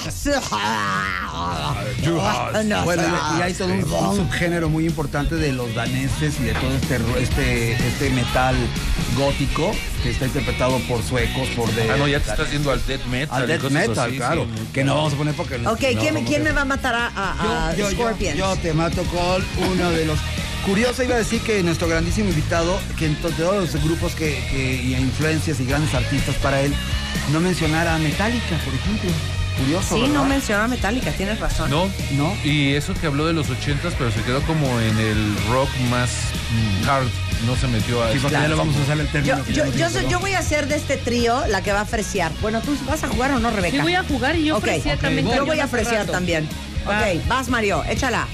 y hay todo un, un subgénero muy importante de los daneses y de todo este, este, este metal gótico que está interpretado por suecos, por de. Ah, no, ya te estás yendo al death metal. Al death metal, así, claro. sí, que no vamos a poner porque. Ok, no, ¿quién, quién me va a matar a, a- yo, Scorpions? yo te mato con uno de los. Curioso iba a decir que nuestro grandísimo invitado, que en to- todos los grupos que, que- y influencias y grandes artistas para él, no mencionara a Metallica, por ejemplo. Curioso. Sí, no ¿verdad? menciona Metallica, tienes razón. No, no. Y eso que habló de los ochentas, pero se quedó como en el rock más mm, hard. No se metió a Sí, porque ya lo vamos a usar el Yo, término. yo, yo, soy- yo voy a ser de este trío la que va a apreciar. Bueno, ¿tú vas a jugar o no, Rebeca? Sí voy a jugar y yo Ok, ofrecía ok, también Yo voy a rato. también. Va. Ok, vas Mario, échala.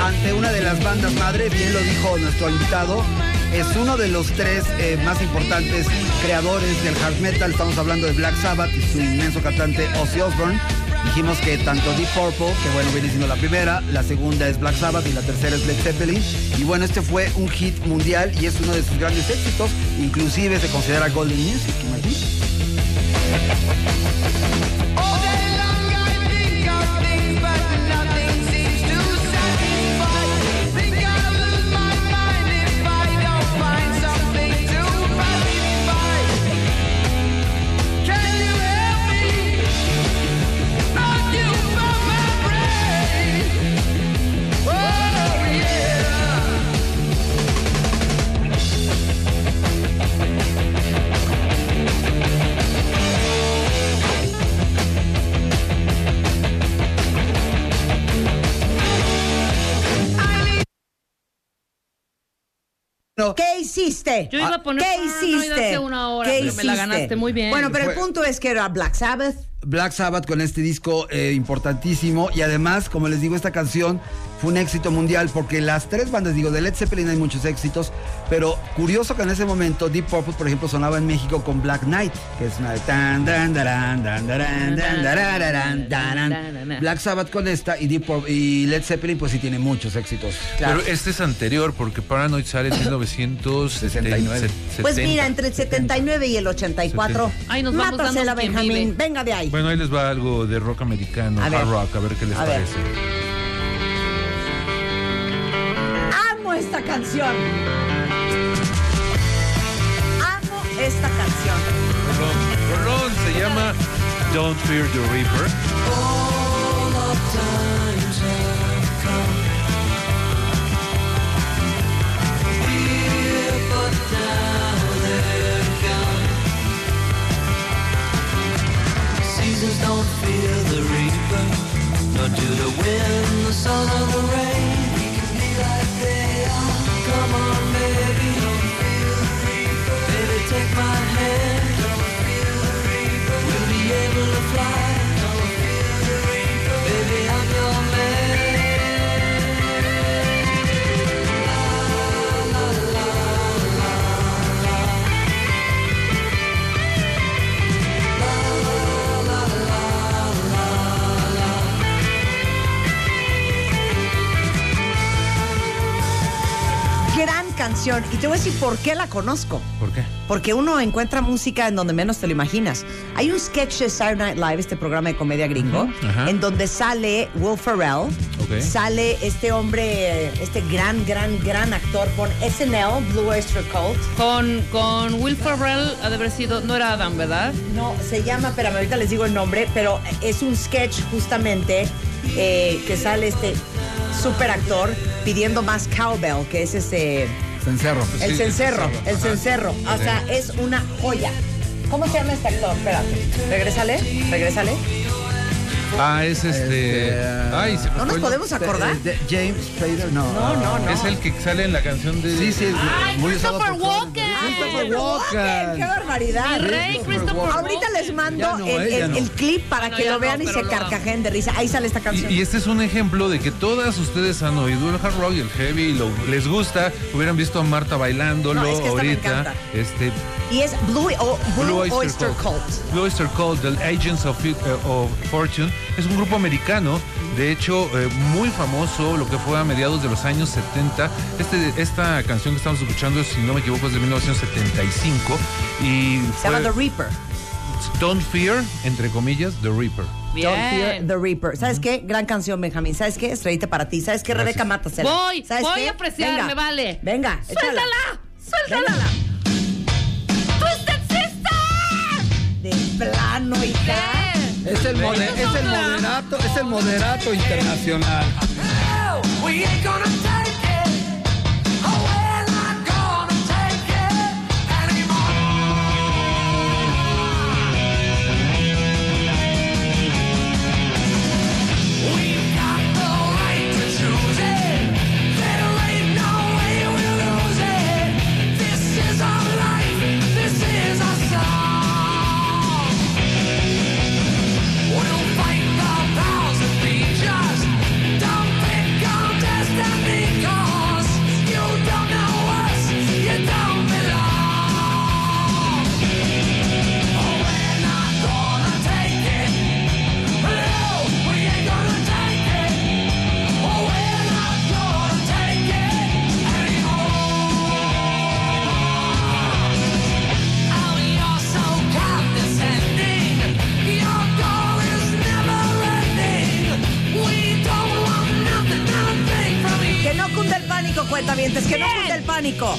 Ante una de las bandas madre, bien lo dijo nuestro invitado. Es uno de los tres eh, más importantes creadores del hard metal. Estamos hablando de Black Sabbath y su inmenso cantante Ozzy Osbourne. Dijimos que tanto Deep Purple, que bueno, viene siendo la primera, la segunda es Black Sabbath y la tercera es Led Zeppelin. Y bueno, este fue un hit mundial y es uno de sus grandes éxitos. Inclusive se considera Golden Music, imagínate. Hiciste? Yo iba a poner ¿Qué hiciste? hace una hora, ¿Qué pero me la hiciste? ganaste muy bien. Bueno, pero el punto es que era Black Sabbath. Black Sabbath con este disco eh, importantísimo y además, como les digo, esta canción fue un éxito mundial porque las tres bandas, digo, de Led Zeppelin hay muchos éxitos, pero curioso que en ese momento Deep Purple, por ejemplo, sonaba en México con Black Knight, que es una de. Black Sabbath con esta y Deep Purple, y Led Zeppelin pues sí tiene muchos éxitos. Pero este es anterior, porque Paranoid sale en 1969. Pues mira, entre el 79 y el 84. Ay, nos vamos Mátasela, Benjamín. Venga de ahí. Bueno, ahí les va algo de rock americano, A hard ver. rock, a ver qué les A ver. parece. Amo esta canción. Amo esta canción. Rolón, Rolón se llama Don't Fear the Reaper. Seasons don't fear the reaper, nor do the wind, the sun, or the rain. We can be like they are. Come on, baby, don't feel the reaper. Baby, take my hand. Don't feel the reaper. We'll be able to fly. Canción. Y te voy a decir por qué la conozco. ¿Por qué? Porque uno encuentra música en donde menos te lo imaginas. Hay un sketch de Saturday Night Live, este programa de comedia gringo, Ajá. en donde sale Will Ferrell, sale este hombre, este gran, gran, gran actor con SNL, Blue Oyster Cult. Con, con Will Ferrell ha de haber sido, no era Adam, ¿verdad? No, se llama, espérame, ahorita les digo el nombre, pero es un sketch justamente eh, que sale este super actor pidiendo más cowbell, que es este... Cencerro. El Sí, cencerro, el el cencerro. O sea, es una joya. ¿Cómo se llama este actor? Espérate. Regrésale, regrésale. Ah, es este. Este, Ay, se me ¿No nos fue el- podemos acordar? De- de James Spader, no. No, no, no. Es el que sale en la canción de. Sí, sí, es ¡Ay, muy usado Christopher por todos. Walken! Christopher ¡Qué barbaridad! Mi rey, Christopher Ahorita les mando no, el, eh, ya el- no. el clip para que lo no, vean y se carcajen de risa. Ahí sale esta canción. Y, y este es un ejemplo de que todas ustedes han oído el hard rock y el heavy y lo, les gusta. Hubieran visto a Marta bailándolo No, es que esta me ahorita. Este Y es Blue, o- Blue Oyster, Cult. Blue Oyster Cult, del Agents of, eh, of Fortune. Es un grupo americano, de hecho, eh, muy famoso, lo que fue a mediados de los años 70. Este, esta canción que estamos escuchando, si no me equivoco, es de 1975. Y Se llama The Reaper. Don't Fear, entre comillas, The Reaper. Bien. Don't Fear the Reaper. ¿Sabes qué? Gran canción, Benjamín. ¿Sabes qué? Estrellita para ti. ¿Sabes qué? Gracias. Rebeca, mátasela. Voy, ¿Sabes voy qué? a apreciar, Venga. me vale. Venga, échala. ¡Suéltala! ¡Suéltala! ¡Twisted Sister! De plano, hija. ¿Qué? Es el, mode- es el moderato, es el moderato internacional. Cuentavientes, que no cunde el pánico.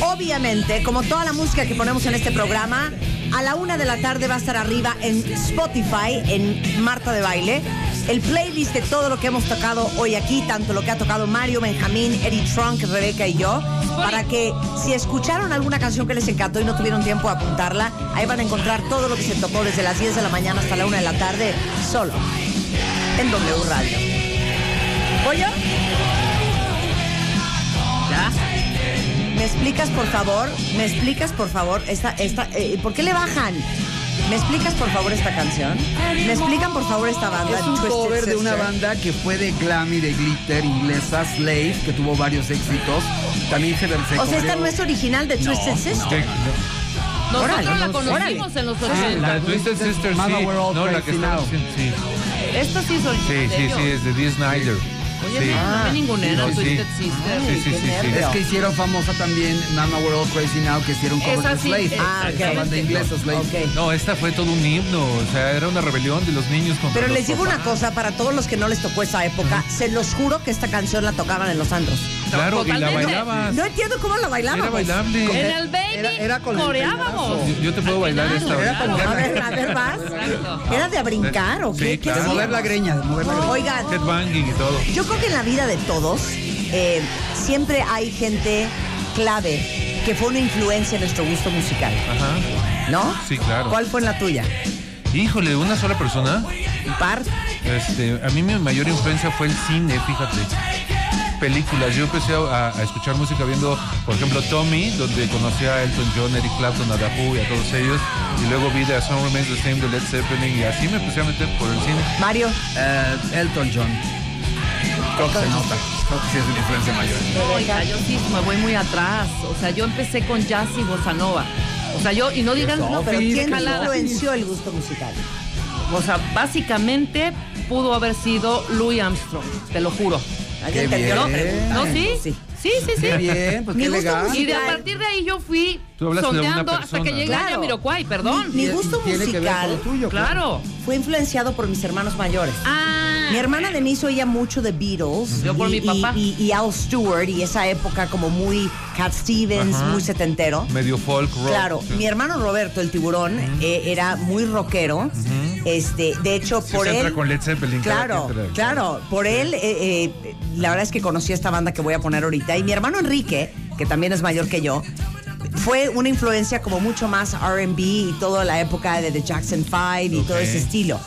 Obviamente, como toda la música que ponemos en este programa, a la una de la tarde va a estar arriba en Spotify, en Marta de Baile, el playlist de todo lo que hemos tocado hoy aquí, tanto lo que ha tocado Mario, Benjamín, Eddie Trunk, Rebeca y yo, para que si escucharon alguna canción que les encantó y no tuvieron tiempo de apuntarla, ahí van a encontrar todo lo que se tocó desde las 10 de la mañana hasta la una de la tarde, solo en W Radio. ¿Voy yo? Me explicas, por favor? ¿Me explicas, por favor? Esta, esta, eh, ¿Por qué le bajan? ¿Me explicas, por favor, esta canción? ¿Me explican, por favor, esta banda? Es un Twisted cover de una banda que fue de glam y de glitter inglesa, Slave, que tuvo varios éxitos. También se, se O sea, esta no es original de Twisted Sister. Nosotros Órale, la órale. conocimos en los Sí, 80. la de Twisted Sister, sí. Mama, we're all No, la que diciendo, sí. Esta sí es original Sí, de sí, sí, es de Dee Snyder. Oye, sí. no, no me ningunea, No, sí. Twisted Sister. Sí, sí, sí, sí. Es que hicieron famosa también Mama We're All Crazy Now, que hicieron cover Esa de sí, eh, Ah, Esa ok. banda inglesa, Slave. Ok. No, esta fue todo un himno, o sea, era una rebelión de los niños contra Pero los les digo una cosa, para todos los que no les tocó esa época, se los juro que esta canción la tocaban en los andros. Claro, y la bailabas. No entiendo cómo la bailábamos. Era bailable. En el baby Era- era con el coreábamos. Yo, yo te puedo bailar esta Era ahorita. como- A ver, a ver, vas. Exacto. ¿Era de a brincar o Sí, qué? ¿Qué claro. De mover la greña, de mover la greña. Oigan, Headbanging y todo. yo creo que en la vida de todos eh, siempre hay gente clave que fue una influencia en nuestro gusto musical, Ajá. ¿no? Sí, claro. ¿Cuál fue en la tuya? Híjole, una sola persona. ¿Un par? Este, a mí mi mayor influencia fue el cine, fíjate. Películas. Yo empecé a, a escuchar música viendo, por ejemplo, Tommy, donde conocí a Elton John, Eric Clapton, a The Who y a todos ellos. Y luego vi The A Song Remains the Same de Led Zeppelin y así me empecé a meter por el cine. Mario. Eh, Elton John. Creo que se nota. Creo que sí es una influencia mayor. Oiga, yo sí me voy muy atrás. O sea, yo empecé con jazz y bossa nova. O sea, yo, y no digan, No, Pero ¿quién influenció el gusto musical? O sea, básicamente pudo haber sido Louis Armstrong, te lo juro. ¿Alguien Qué entendió la bien. pregunta? ¿No? ¿Sí? Sí. Sí, sí, sí. Qué bien, pues qué legal. Y de a partir de ahí yo fui sondeando hasta que llegué Claro. a Yamiroquai, perdón. Mi gusto musical tuyo, Claro. fue influenciado por mis hermanos mayores. Ah. Mi hermana Denise oía mucho de Beatles. Yo por y, mi papá. Y, y- y Al Stewart y esa época como muy Cat Stevens, Ajá. muy setentero. Medio folk rock. Claro, Sí. mi hermano Roberto, el tiburón, eh, era muy rockero. Este, de hecho, Sí, por se entra él. con Led Zeppelin. Claro, entra. claro. Por él, eh, eh, la verdad es que conocí esta banda que voy a poner ahorita. Y mi hermano Enrique, que también es mayor que yo, fue una influencia como mucho más RB y toda la época de The Jackson 5 y todo Ok. ese estilo.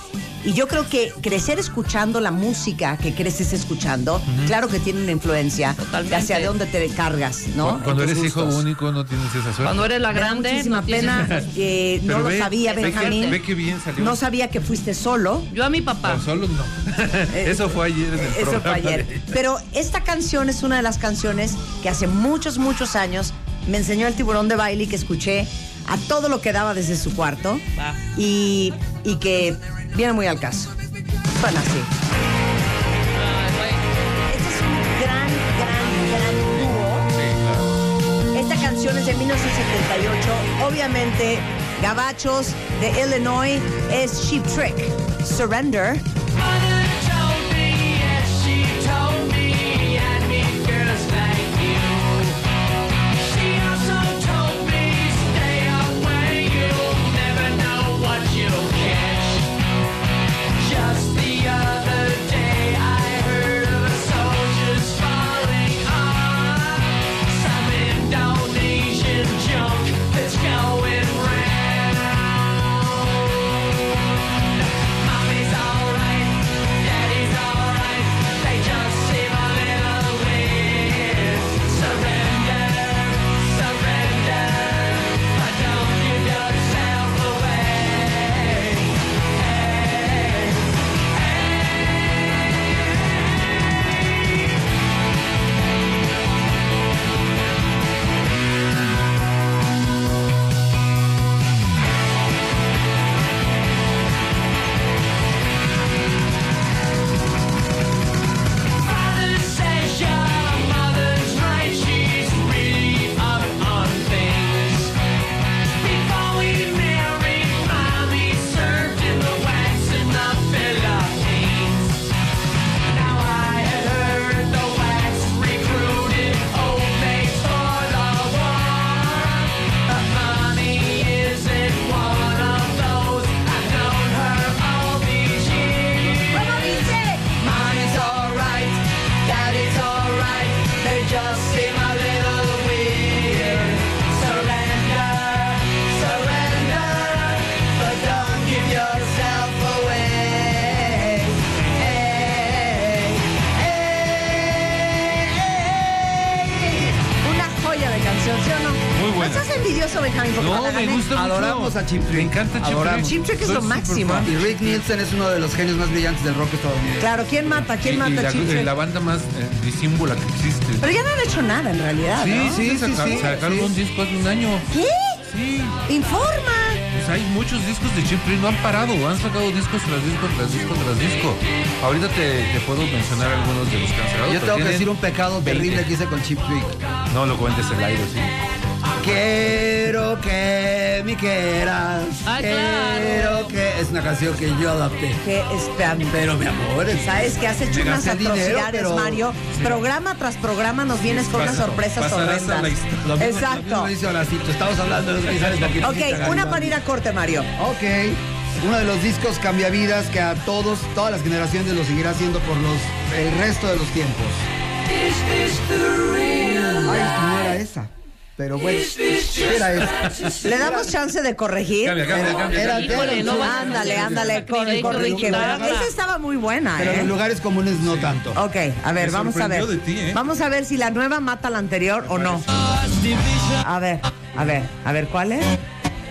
Y yo creo que crecer escuchando la música que creces escuchando, claro que tiene una influencia Totalmente. hacia de dónde te cargas, ¿no? Cu- Cuando eres hijo único no tienes esa suerte. Cuando eres la grande, muchísima no pena. que no lo sabía, ve que- Benjamín. Ve que bien salió. No sabía que fuiste solo. Yo a mi papá. Solo no. Eso fue ayer en el Eso fue ayer. Pero esta canción es una de las canciones que hace muchos, muchos años me enseñó el tiburón de baile y que escuché a todo lo que daba desde su cuarto Va. y, y que viene muy al caso. Así. Este es un gran, gran, gran dúo. Esta canción es de 1978. Obviamente, Gabachos de Illinois es Sheep Trick. Surrender. A Chip Trick. Me encanta Chip. Trick. Chip Trick es Soy lo máximo. Y Rick Nielsen es uno de los genios más brillantes del rock estadounidense. Claro, ¿quién mata? ¿Quién Y- y mata la, a Chip Trick? la banda más eh, disímbula que existe. Pero ya no han hecho nada en realidad, Sí, ¿no? sí, Sí, saca- sí, sacaron sí. un disco hace un año. ¿Qué? Sí. Informa. Pues hay muchos discos de Chip Trick, no han parado, han sacado discos tras disco, tras disco, tras disco. Ahorita te, te puedo mencionar algunos de los sacado. Yo tengo que decir un pecado 20. terrible que hice con Chip Trick. No lo cuentes el aire, sí. Quiero que me quieras. Ah, quiero que. Es una canción que yo adapté. Que espérame. Pero mi amor, es- Sabes que has hecho Me unas dinero, atrocidades, pero- Mario. Programa tras programa nos vienes con unas sorpresas la horrendas. mismo- Exacto. Lo mismo dice Horacito. Estamos hablando de los guisares Ok, una para ir a corte, Mario. Ok. Uno de los discos cambiavidas que a todos, todas las generaciones lo seguirá haciendo por los el resto de los tiempos. Ay, no era esa. Pero bueno, era. ¿Le damos chance de corregir? Cambia, cambia, cambia. Era cambia. Híjole, no vas a- Ándale, ándale, corre. Esa estaba muy buena, Pero en ¿eh? lugares comunes no tanto. Ok, a ver, Me vamos a ver. ti, ¿eh? Vamos a ver si la nueva mata a la anterior o no. A ver, a ver, a ver, ¿cuál es?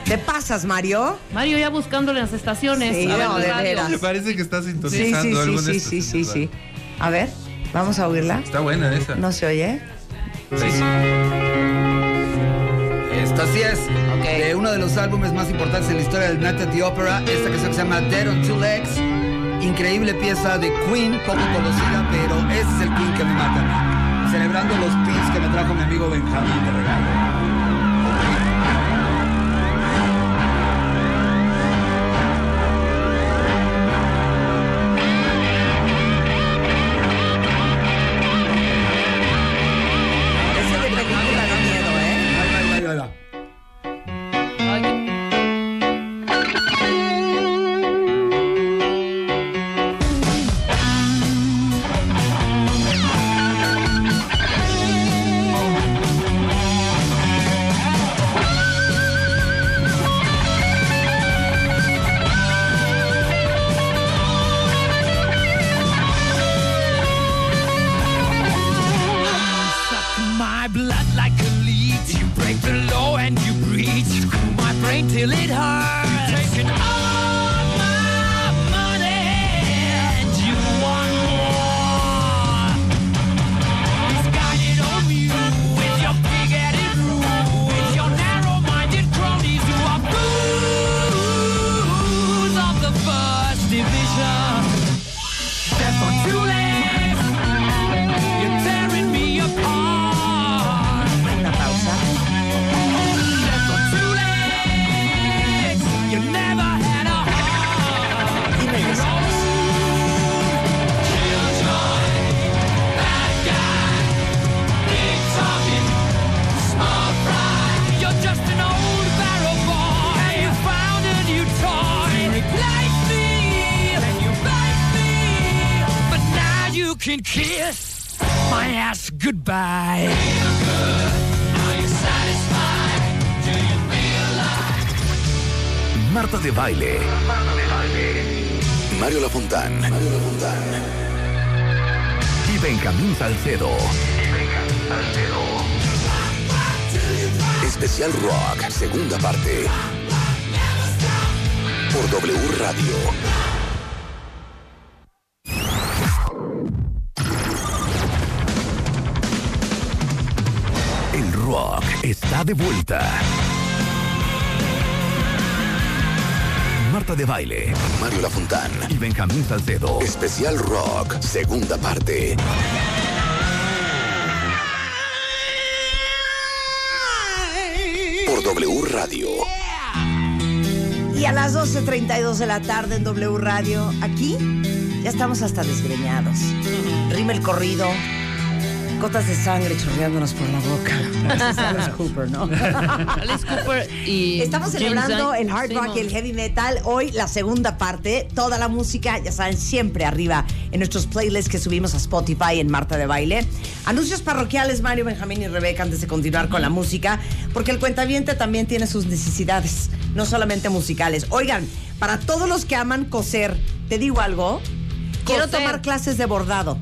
¿Te pasas, Mario? Mario ya buscándole en las estaciones. Sí, a ver, no, de veras. Me parece que estás Sí, sintonizando sí, sí, algo de sí, sí, sí, sí. A ver, vamos a oírla. Está buena esa. ¿No se oye? Sí, sí. Esta sí es. De uno de los álbumes más importantes en la historia del Night at the Opera. Esta canción que se llama Dead on Two Legs. Increíble pieza de Queen, poco conocida, pero ese es el Queen que me mata. Celebrando los pins que me trajo mi amigo Benjamín de regalo. You feel like Marta de baile. Mario Lafontán. Mario Lafontán. Y Benjamín Salcedo. Especial Rock, segunda parte. Por W Radio. Está de vuelta. Marta de Baile, Mario Lafontán y Benjamín Salcedo. Especial Rock, segunda parte. Por W Radio. Y a las 12.32 de la tarde en W Radio, aquí ya estamos hasta desgreñados. Rima el corrido, gotas de sangre chorreándonos por la boca. Alice Cooper, ¿no? Alice Cooper y. Estamos James celebrando el hard rock y el heavy metal. Hoy la segunda parte, toda la música, ya saben, siempre arriba en nuestros playlists que subimos a Spotify en Marta de Baile. Anuncios parroquiales, Mario, Benjamín y Rebeca, antes de continuar con la música, porque el cuentaviente también tiene sus necesidades, no solamente musicales. Oigan, para todos los que aman coser, te digo algo, quiero Coser. tomar clases de bordado.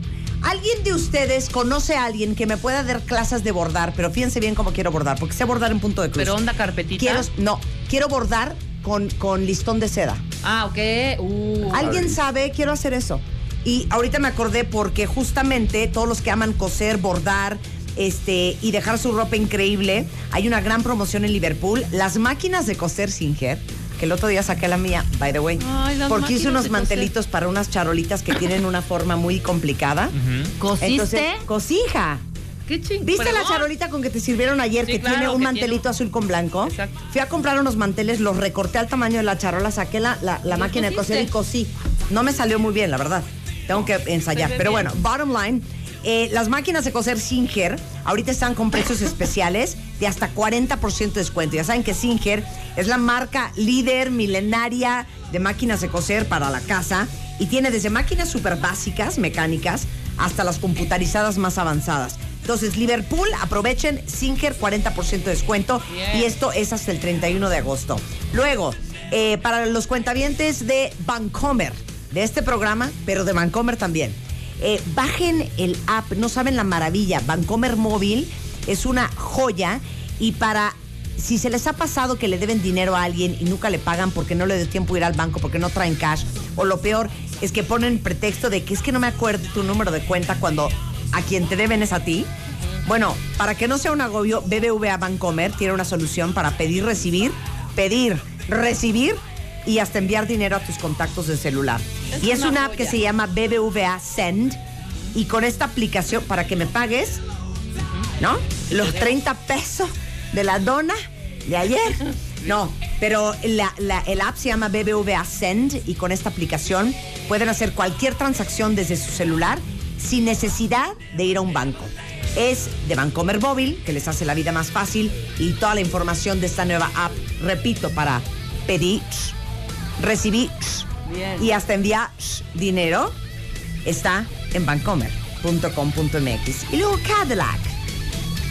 ¿Alguien de ustedes conoce a alguien que me pueda dar clases de bordar? Pero fíjense bien cómo quiero bordar, porque sé bordar en punto de cruz. Pero onda carpetita. Quiero, no, quiero bordar con, con listón de seda. Ah, ok. Uh, ¿Alguien sabe? Quiero hacer eso. Y ahorita me acordé porque justamente todos los que aman coser, bordar, este, y dejar su ropa increíble, hay una gran promoción en Liverpool. Las máquinas de coser Singer, que el otro día saqué la mía, by the way, Ay, porque hice unos coser. mantelitos para unas charolitas que tienen una forma muy complicada. ¿Cosiste? Entonces, cosija. Qué ching. ¿Viste la charolita con que te sirvieron ayer Sí, que claro, tiene un que mantelito tiene- azul con blanco? Exacto. Fui a comprar unos manteles, los recorté al tamaño de la charola, saqué la, la- la ¿Y máquina de coser y cosí. No me salió muy bien, la verdad. Tengo que ensayar. Pero bueno, bottom line. eh, las máquinas de coser Singer ahorita están con precios especiales de hasta 40% de descuento. Ya saben que Singer es la marca líder milenaria de máquinas de coser para la casa y tiene desde máquinas súper básicas, mecánicas, hasta las computarizadas más avanzadas. Entonces, Liverpool, aprovechen Singer 40% de descuento y esto es hasta el 31 de agosto. Luego, eh, para los cuentavientes de Vancomer, de este programa, pero de Vancomer también, eh, bajen el app, no saben la maravilla, Vancomer Móvil es una joya y para... Si se les ha pasado que le deben dinero a alguien y nunca le pagan porque no le dio tiempo ir al banco, porque no traen cash, o lo peor es que ponen pretexto de que es que no me acuerdo tu número de cuenta cuando a quien te deben es a ti, bueno, para que no sea un agobio, BBVA Bancomer tiene una solución para pedir, recibir, pedir, recibir y hasta enviar dinero a tus contactos de celular. Es y es una una app que se llama BBVA Send y con esta aplicación para que me pagues, ¿no? Los 30 pesos de la dona de ayer. No, pero la, la- el app se llama BBVA Send y con esta aplicación pueden hacer cualquier transacción desde su celular sin necesidad de ir a un banco. Es de Bancomer Móvil, que les hace la vida más fácil y toda la información de esta nueva app, repito, para pedir, recibir Bien. y hasta enviar dinero, está en bancomer.com.mx. Y luego Cadillac.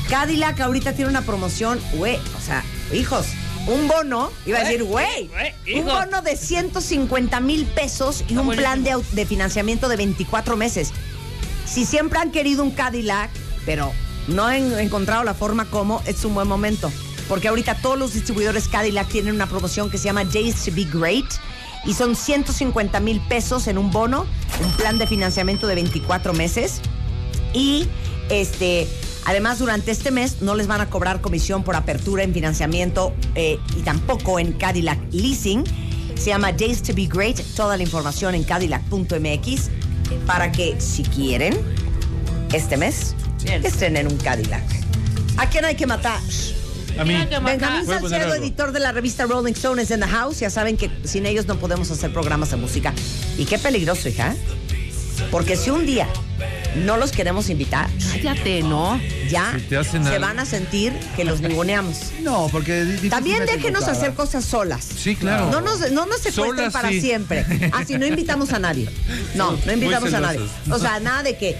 Cadillac ahorita tiene una promoción, güey, o sea, hijos, un bono, iba a decir, güey, un bono de 150 mil pesos y un plan de financiamiento de 24 meses. Si siempre han querido un Cadillac, pero no han encontrado la forma como, es un buen momento. Porque ahorita todos los distribuidores Cadillac tienen una promoción que se llama Days to Be Great y son 150 mil pesos en un bono, un plan de financiamiento de 24 meses. Y este, además durante este mes no les van a cobrar comisión por apertura en financiamiento eh, y tampoco en Cadillac Leasing. Se llama Days to Be Great. Toda la información en cadillac.mx para que si quieren este mes Bien. estrenen un Cadillac. ¿A quién hay que matar? A mí. Benjamín Salcedo, editor de la revista Rolling Stone, es in the house. Ya saben que sin ellos no podemos hacer programas de música. Y qué peligroso, hija. Porque si un día no los queremos invitar, Cállate, ¿no? ya Si se van a sentir que los ninguneamos. No, porque También déjenos hacer cosas solas. Sí, claro. No nos, no nos secuestren Solas, para sí. siempre. Así no invitamos a nadie. No, no invitamos a nadie. O sea, nada de que.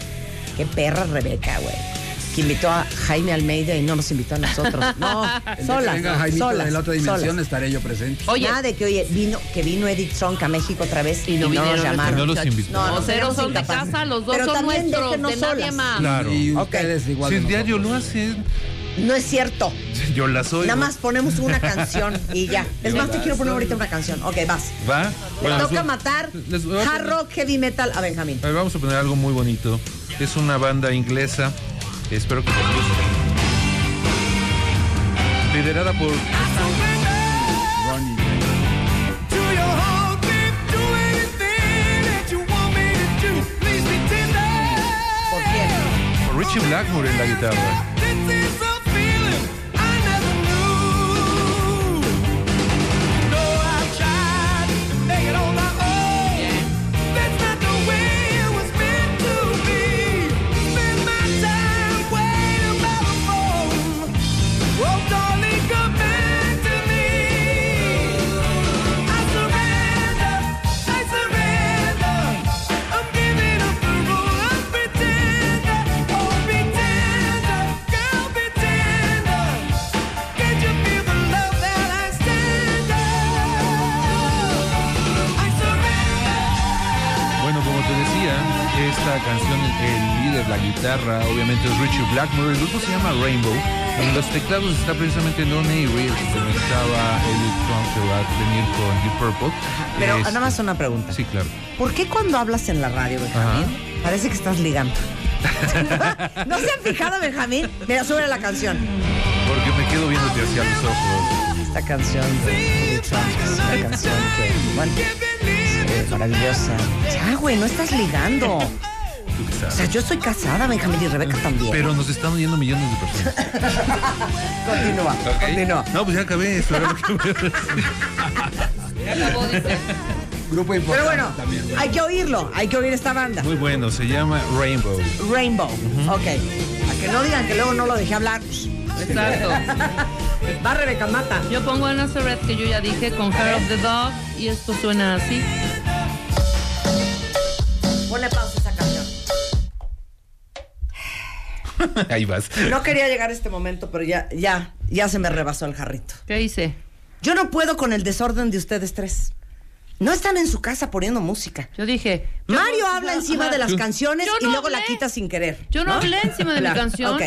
Qué perra Rebeca, güey. Que invitó a Jaime Almeida y no nos invitó a nosotros. No, solas. venga Jaimito solas, de la otra dimensión solas. estaré yo presente. Oye. Nada de que, oye, vino, que vino Edith Trunk a México otra vez y, Y no no, vinieron nos llamaron. Y no los invitó. No, No, no, cero son de casa, los dos Pero son también nuestros, déjenos de nadie solas. más. Claro. Y ustedes igual. Si de el diario lo No es cierto. yo las oigo. Nada más ponemos una canción y ya. Es más, te quiero poner ahorita una canción. Ok, vas. ¿Va? Le Bueno, toca matar hard rock, heavy metal a Benjamín. A ver, vamos a poner algo muy bonito. Es una banda inglesa. Espero que les guste. Liderada por Ronnie. Por Richie Blackmore en la guitarra. La guitarra, obviamente es Richie Blackmore. El grupo se llama Rainbow. En los teclados está precisamente Don Avery, el que comentaba Eddie Trump que va a venir con Deep Purple. Pero Este, nada más una pregunta. Sí, claro. ¿Por qué cuando hablas en la radio, Benjamín, parece que estás ligando? ¿No se han fijado, Benjamín? Mira, sube la canción. Porque me quedo viéndote hacia los ojos. Esta canción de Trunk es una canción que, bueno, es maravillosa. Ya, güey, no estás ligando. Tú O sea, yo estoy casada, Benjamín, y Rebeca también. Pero nos están oyendo millones de personas. Continúa, continúa. No, pues ya acabé. Eso era lo que me- Grupo importante Pero bueno, también. hay que oírlo, hay que oír esta banda. Muy bueno, se llama Rainbow. Rainbow. Ok. A que no digan que luego no lo dejé hablar. Exacto. Va Rebeca, mata. Yo pongo a Nazareth, que yo ya dije, con Hair of the Dog, y esto suena así. Ahí vas. No quería llegar a este momento, pero ya, ya, ya se me rebasó el jarrito. ¿Qué hice? Yo no puedo con el desorden de ustedes tres. No están en su casa poniendo música. Yo dije. yo Mario no- habla encima Ajá. de las Yo- canciones Yo y luego la quita sin querer. Yo no hablé encima de mi Claro, canción. Ok.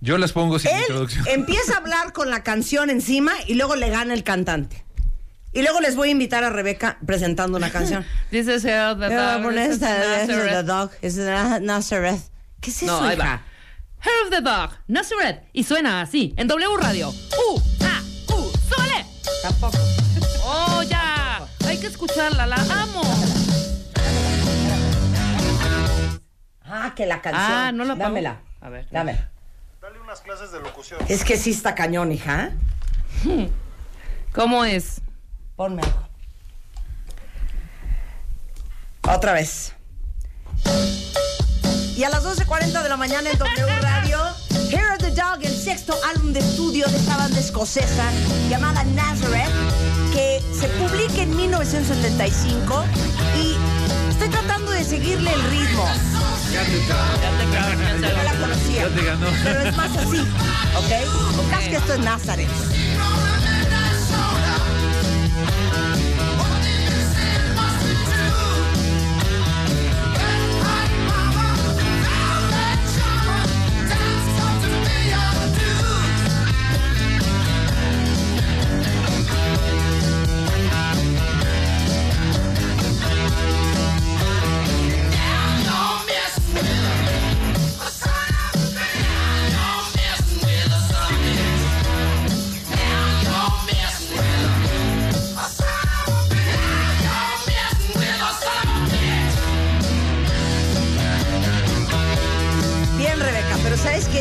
Yo las pongo sin Él introducción. empieza a hablar con la canción encima y luego le gana el cantante. Y luego les voy a invitar a Rebeca presentando una canción. This is the Dog. this is Nazareth. The Dog. Es de Na- Nazareth. ¿Qué es eso, No, ahí hija? Hair of the Dog, Nazareth. Y suena así, en W Radio. ¡Uh! ¡Ah! ¡Uh! ¡Súbele! Tampoco. ¡Oh, ya! Hay que escucharla, la amo. Ah, que la canción. Ah, no la pongo. Dámela. A ver. Dámela. Dale unas clases de locución. Es que sí está cañón, hija. ¿Cómo es? Ponme algo. Otra vez. Y a las 12.40 de la mañana en W Radio, Hair of the Dog, el sexto álbum de estudio de esta banda escocesa llamada Nazareth, que se publica en 1975 y estoy tratando de seguirle el ritmo. Ya te, No la conocía. ya te ganó. Pero es más así, ¿ok? Casi que esto es Nazareth.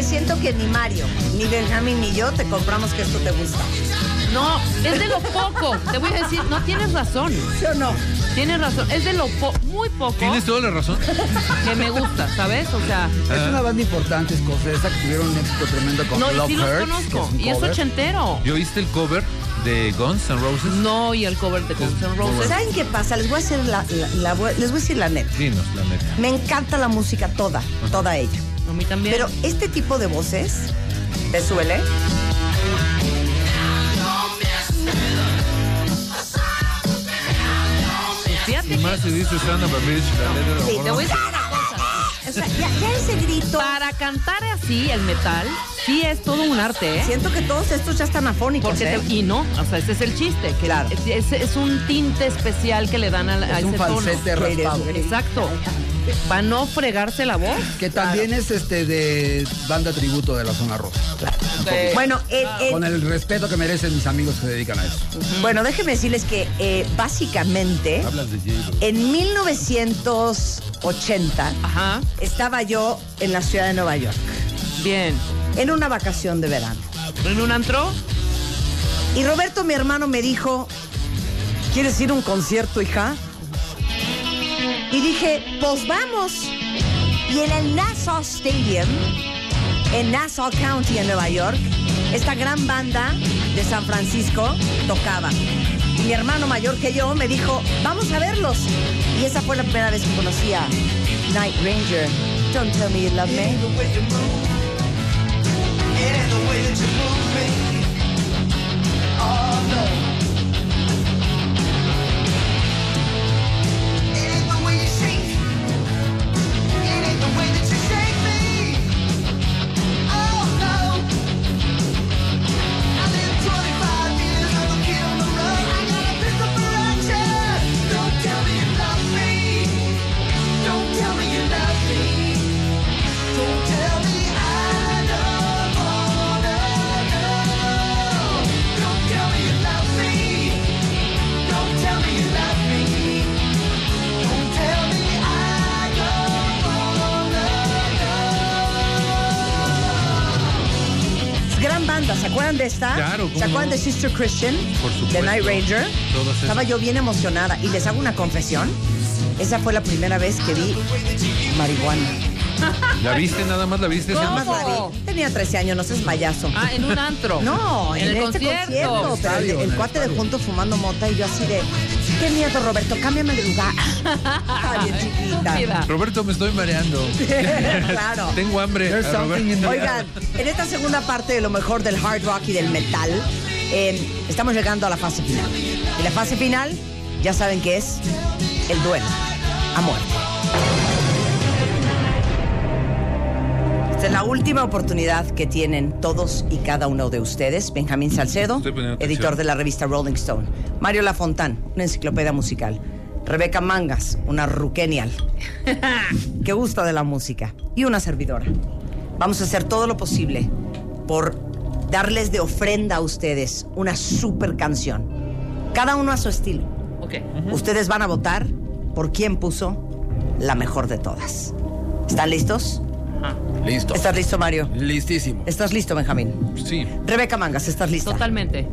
Siento que ni Mario, ni Benjamín, ni yo te compramos que esto te gusta. No, es de lo poco. Te voy a decir, no tienes razón. ¿Sí o no? Tienes razón. Es de lo po- muy poco Tienes toda la razón. que me gusta, ¿sabes? O sea, Es una banda importante escocesa que tuvieron un éxito tremendo con no, y Love sí los Hurts, conozco. un Y es cover. ochentero. ¿Yo oíste el cover de Guns N' Roses? No, y el cover de Guns N' Roses. ¿Saben qué pasa? Les voy a decir la, la- la- les voy a decir la neta. Dinos, la neta. Me encanta la música toda, toda ella. A mí también. Pero este tipo de voces, ¿te suele? Fíjate Y más si dice Son of a Bitch, la letra Sí, la Te voy a decir una cosa. O sea, ya, ya ese grito. Para cantar así el metal, sí es todo un arte, ¿eh? Siento que todos estos ya están afónicos. Porque ¿eh? te- y no, o sea, ese es el chiste, que Claro. es, es- es un tinte especial que le dan a, la- a Es un ese tono. falsete raspado. Exacto. Para no fregarse la voz. Que también es este de banda tributo de la zona rosa. Bueno, el- el- Con el respeto que merecen mis amigos que se dedican a eso. bueno, déjenme decirles que eh, básicamente Hablas de J-Lo. en 1980 Ajá. estaba yo en la ciudad de Nueva York, Bien. en una vacación de verano. ¿En un antro? Y Roberto, mi hermano, me dijo, ¿quieres ir a un concierto, hija? Y dije, pues vamos. Y en el Nassau Stadium, en Nassau County, en Nueva York, esta gran banda de San Francisco tocaba. Y mi hermano mayor que yo me dijo, vamos a verlos. Y esa fue la primera vez que conocí a Night Ranger. Don't tell me you love me. Acuerdan de esta? Claro, ¿cómo ¿Se acuerdan no? de Sister Christian? Por supuesto. De Night Ranger. Estaba yo bien emocionada y les hago una confesión. Esa fue la primera vez que vi marihuana. ¿La viste? Nada más la viste. Nada Selma? más la vi. Tenía 13 años, no seas payaso. Ah, en un antro. No, en, en, el este concierto. concierto. Pero el, el cuate de juntos fumando mota y yo así de, qué miedo, Roberto, cámbiame de lugar. Ay, bien chiquita. Roberto, me estoy mareando. claro. Tengo hambre. Oigan, en esta segunda parte de lo mejor del hard rock y del metal, eh, estamos llegando a la fase final. Y la fase final, ya saben que es el duelo a muerte. Esta es la última oportunidad que tienen todos y cada uno de ustedes. Benjamín Salcedo, editor de la revista Rolling Stone. Mario Lafontán, una enciclopedia musical. Rebeca Mangas, una ruquenial que gusta de la música. Y una servidora. Vamos a hacer todo lo posible por darles de ofrenda a ustedes una super canción. Cada uno a su estilo. Ok. Ustedes van a votar por quién puso la mejor de todas. ¿Están listos? Listo. ¿Estás listo, Mario? Listísimo. ¿Estás listo, Benjamín? Sí. Rebeca Mangas, ¿estás lista? Totalmente.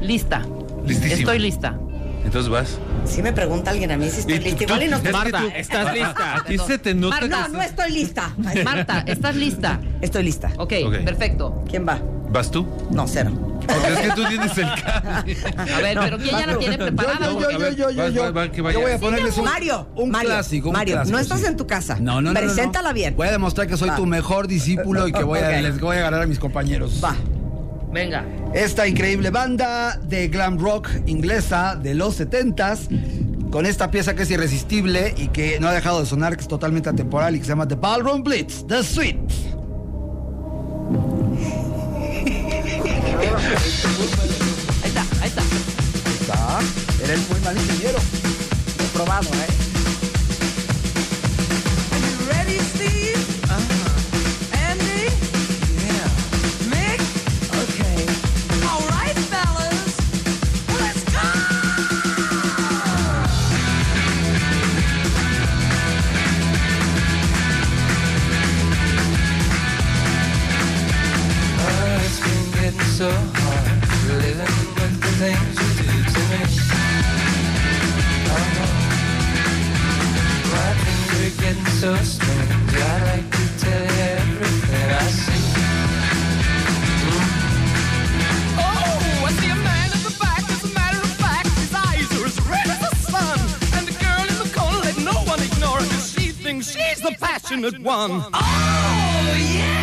Lista. Listísimo. Estoy lista. Entonces vas. Si me pregunta alguien a mí si estoy Y tú- lista, igual y no estoy tú- ¿estás lista? A ti se te nota. Marta, No, no estoy lista. Marta, ¿estás lista? Estoy lista. Ok, Ok. perfecto. ¿Quién va? ¿Vas tú? No, cero. Porque es que tú tienes el cable. A ver, pero ¿quién ya la tiene preparada? Yo, yo, yo, yo, yo, yo. va, va, que Yo vaya. voy a ponerles un, Mario, un Mario, clásico. un Mario, clásico, no estás sí. en tu casa. No, no, no. Preséntala bien. Voy a demostrar que soy Va. tu mejor discípulo y que voy a, les voy a ganar a mis compañeros. Va. Venga. Esta increíble banda de glam rock inglesa de los 70s, con esta pieza que es irresistible y que no ha dejado de sonar, que es totalmente atemporal y que se llama The Ballroom Blitz, The Sweet. Ahí está, ahí está. Está. Eres muy mal ingeniero. Probado, ¿eh? Passionate one. Oh, yeah,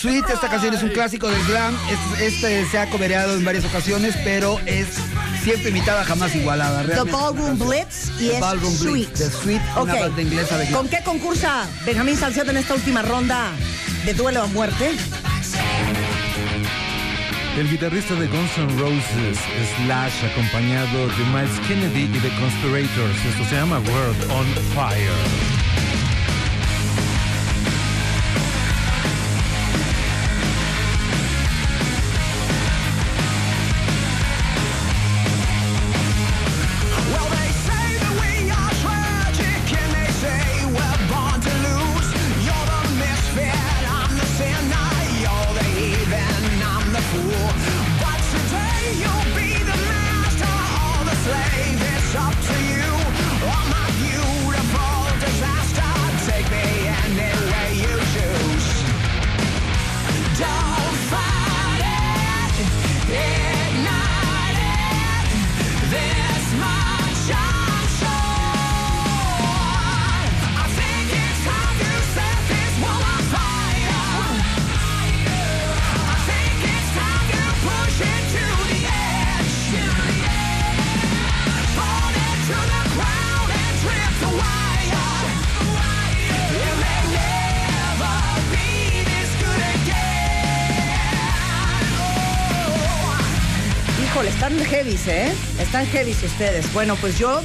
Sweet, esta canción es un clásico del glam. Es- Este se ha cobereado en varias ocasiones, pero es siempre imitada, jamás igualada. The Ballroom Blitz y The es Ballroom Sweet. Blitz, The Sweet, una Ok. banda inglesa de glam. ¿Con qué concursa Benjamín Salcedo en esta última ronda de duelo a muerte? El guitarrista de Guns N' Roses, Slash, acompañado de Miles Kennedy y The Conspirators. Esto se llama World on Fire. Están ustedes. Bueno, pues yo,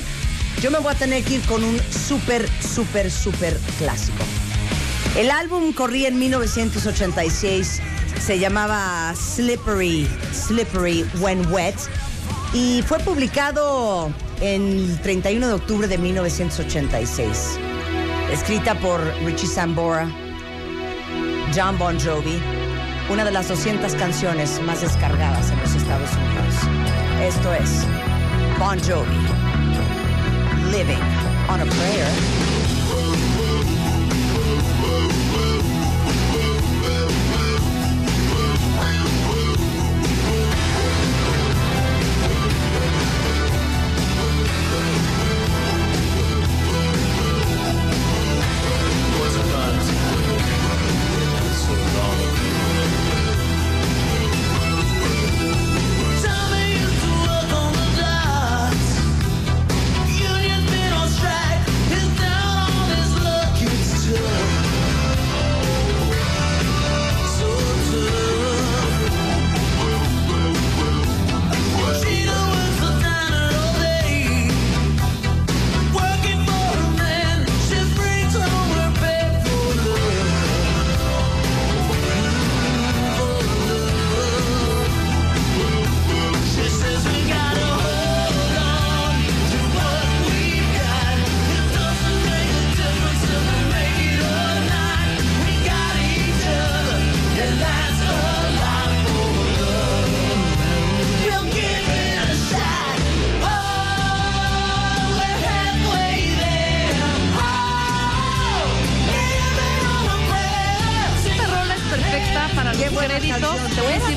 yo me voy a tener que ir con un súper, súper, súper clásico. El álbum corría en 1986, se llamaba Slippery, Slippery When Wet y fue publicado el 31 de octubre de 1986. Escrita por Richie Sambora, John Bon Jovi, una de las 200 canciones más descargadas en los Estados Unidos. Esto es Bon Jovi, Living on a Prayer.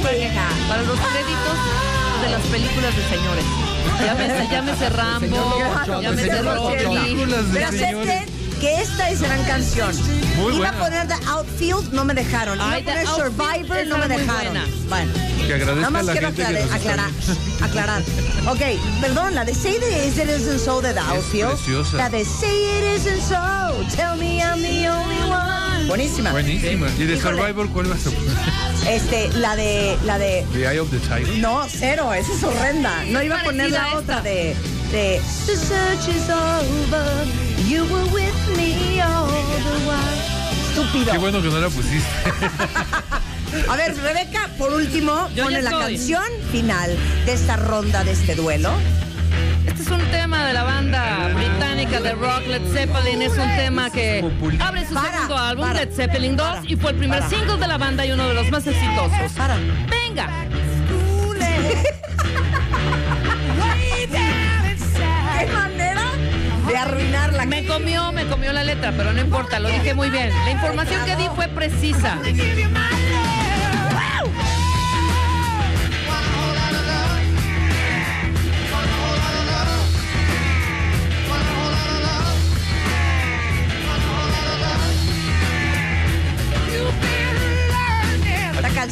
Vieja. para los créditos de las películas de señores. Llámese, llámese Rambo, llámese Rocky. Pero acepten que esta es gran canción. Muy Iba a poner The Outfield, no me dejaron. Iba Ay, a poner Survivor, no me dejaron. Bueno. Que agradezca Nada a más la quiero gente que aclarar, nos aclarar, aclarar. Ok, perdón, la de Say It Isn't So de The Outfield. preciosa. La de Say It Isn't So, Tell Me I'm the Only One. Buenísima. Buenísima. ¿Y de Híjole. Survivor cuál vas a poner? Este, la de, la de, The Eye of the Tiger. no, cero, esa es horrenda. No iba a poner la a otra esta. de, de The search is over, you were with me all the while. Estúpido. Qué bueno que no la pusiste. A ver, Rebeca, por último, Yo pone la estoy. canción final de esta ronda, de este duelo. Este es un tema de la banda británica de rock Led Zeppelin. Es un tema que abre su Para, segundo álbum, para, Led Zeppelin 2, y fue el primer single de la banda y uno de los más exitosos. ¡Venga! ¿Qué manera de arruinar la Me comió, me comió la letra, pero no importa, lo dije muy bien. La información que di fue precisa.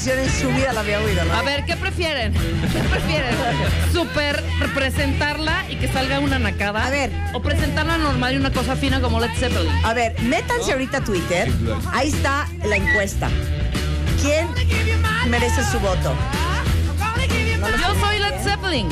Canción en su vida la había oído, ¿no? A ver, ¿qué prefieren? ¿Qué prefieren? ¿Super representarla y que salga una nacada? A ver. ¿O presentarla normal y una cosa fina como Led Zeppelin? A ver, métanse ahorita a Twitter. Ahí está la encuesta. ¿Quién merece su voto? Yo soy Led Zeppelin.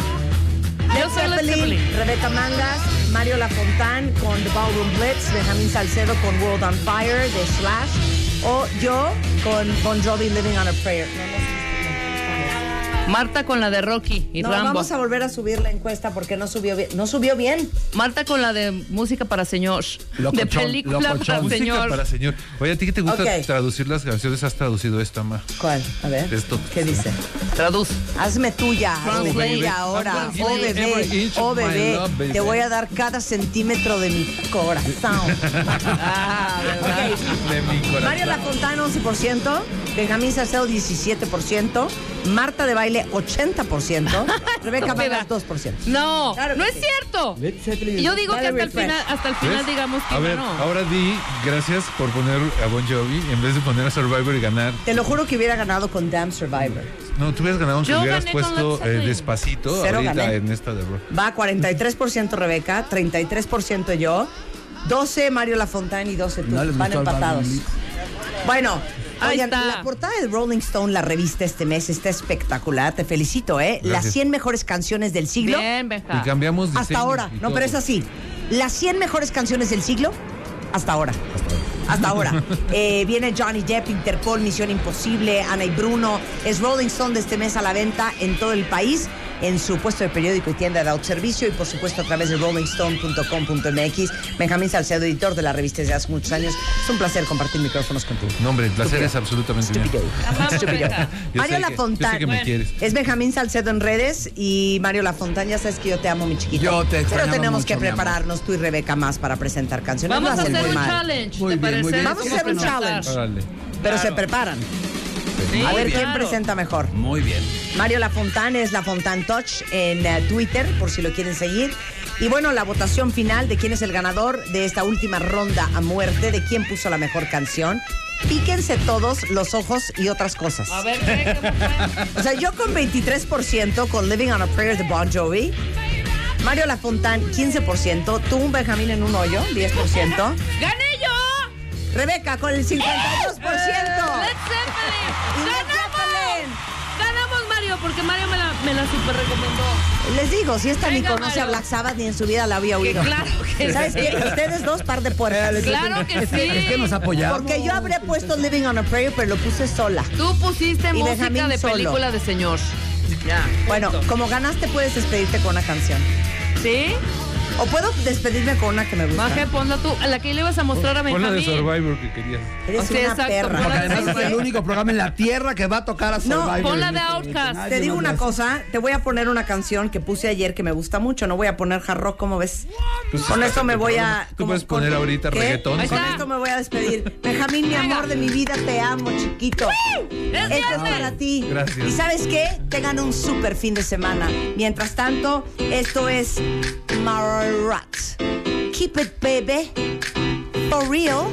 Yo soy Led Zeppelin, Zeppelin. Rebeca Mangas, Mario Lafontán con The Ballroom Blitz, Benjamín Salcedo con World on Fire de Slash, o yo con Bon Jovi Living on a Prayer. Marta con la de Rocky y no, Rambo. vamos a volver a subir la encuesta porque no subió bien. No subió bien. Marta con la de música para señor. de película locochón. para Música señor. para señor. Oye, ¿a ti que te gusta traducir las canciones? ¿Has traducido esta, ma? ¿Cuál? A ver. Esto. ¿Qué dice? Traduz. Hazme tuya, hazme Translate. tuya ahora. Gonna Oh bebé, oh bebé, love, te voy a dar cada centímetro de mi corazón. Ah, ¿verdad? Ok. De mi corazón. Mario Lafontana 11%, Benjamín Salcedo 17%, Marta de Baile 80%, Rebeca Mangas 2%. No, Claro no es sí. cierto. Yo digo que hasta el final, hasta el final ¿Ves? digamos que A ver, ganó. ahora di gracias por poner a Bon Jovi en vez de poner a Survivor y ganar. Te lo juro que hubiera ganado con Damn Survivor. No, tú hubieras ganado Yo hubieras puesto eh, despacito Cero ahorita gané. en esta de rock. Va 43% Rebeca, 33% yo, 12 Mario Lafontana y 12 tú. No Van empatados. Bueno, Ahí Oigan, está. la portada de Rolling Stone, la revista este mes, está espectacular. Te felicito, ¿eh? Las Gracias. 100 mejores canciones del siglo. Bien, Y Benja. cambiamos Hasta ahora. y No, todo. pero es así. Las 100 mejores canciones del siglo, hasta ahora. Hasta ahora. Eh, viene Johnny Depp, Interpol, Misión Imposible, Ana y Bruno. Es Rolling Stone de este mes a la venta en todo el país, en su puesto de periódico y tienda de autoservicio y por supuesto a través de rollingstone.com.mx. Benjamín Salcedo, editor de la revista desde hace muchos años. Es un placer compartir micrófonos contigo. No, hombre, el placer Estúpido. es absolutamente mío. Mario me quieres. Es Benjamín Salcedo en redes y Mario Lafontán, ya sabes que yo te amo, mi chiquito. Yo te Pero tenemos mucho, que prepararnos tú y Rebeca más para presentar canciones. Vamos Lo a hacen hacer muy un mal. challenge, Muy ¿te bien, parece? Vamos a hacer un presentar. challenge. Pero Claro. se preparan. Sí, a ver claro. quién presenta mejor. Muy bien. Mario Lafontán es Lafontán Touch en eh, Twitter, por si lo quieren seguir. Y bueno, la votación final de quién es el ganador de esta última ronda a muerte, de quién puso la mejor canción. Píquense todos los ojos y otras cosas. A ver, ¿qué? ¿Cómo fue? O sea, yo con 23% con Living on a Prayer de Bon Jovi. Mario Lafontán, 15%. Tú, un Benjamín en un hoyo, 10%. ¡Gané yo! Rebeca, con el 52%. ¡Led Zeppelin! ¡Ganamos! ¡Ganamos, Mario! Porque Mario me la, me la super recomendó. Les digo, si esta ni conoce a Mario. Black Sabbath ni en su vida la había Que oído. claro que ¿Sabes sí. qué? Ustedes dos par de puertas. Claro que Es que, es que sí. nos apoyamos. Porque yo habría puesto Living on a Prayer, pero lo puse sola. Tú pusiste Y música Benjamín de solo. película de señor. Ya. Bueno, punto. como ganaste, puedes despedirte con una canción. ¿Sí? O puedo despedirme con una que me gusta. Baje, ponla tú. A la que le ibas a mostrar a Pon la de. Survivor que querías. Eres Sí, una exacto, perra. ponla Porque además ¿Sabes es el único programa en la Tierra que va a tocar a No, Survivor. pon la en de este-. Nadie Te digo una cosa, te voy a poner una canción que puse ayer que me gusta mucho. No voy a poner hard rock, ¿cómo ves? Pues con esto me voy a. Tú puedes poner con- ahorita ¿Qué? reggaetón. Con esto me voy a despedir. Benjamín, mi amor de mi vida, te amo, chiquito. ¡Es Esto es para ti. Gracias. ¿Y sabes qué? Tengan un súper fin de semana. Mientras tanto, esto es Marat. Keep it, baby. For real.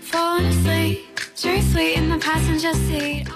Falling asleep, sweet in the passenger seat.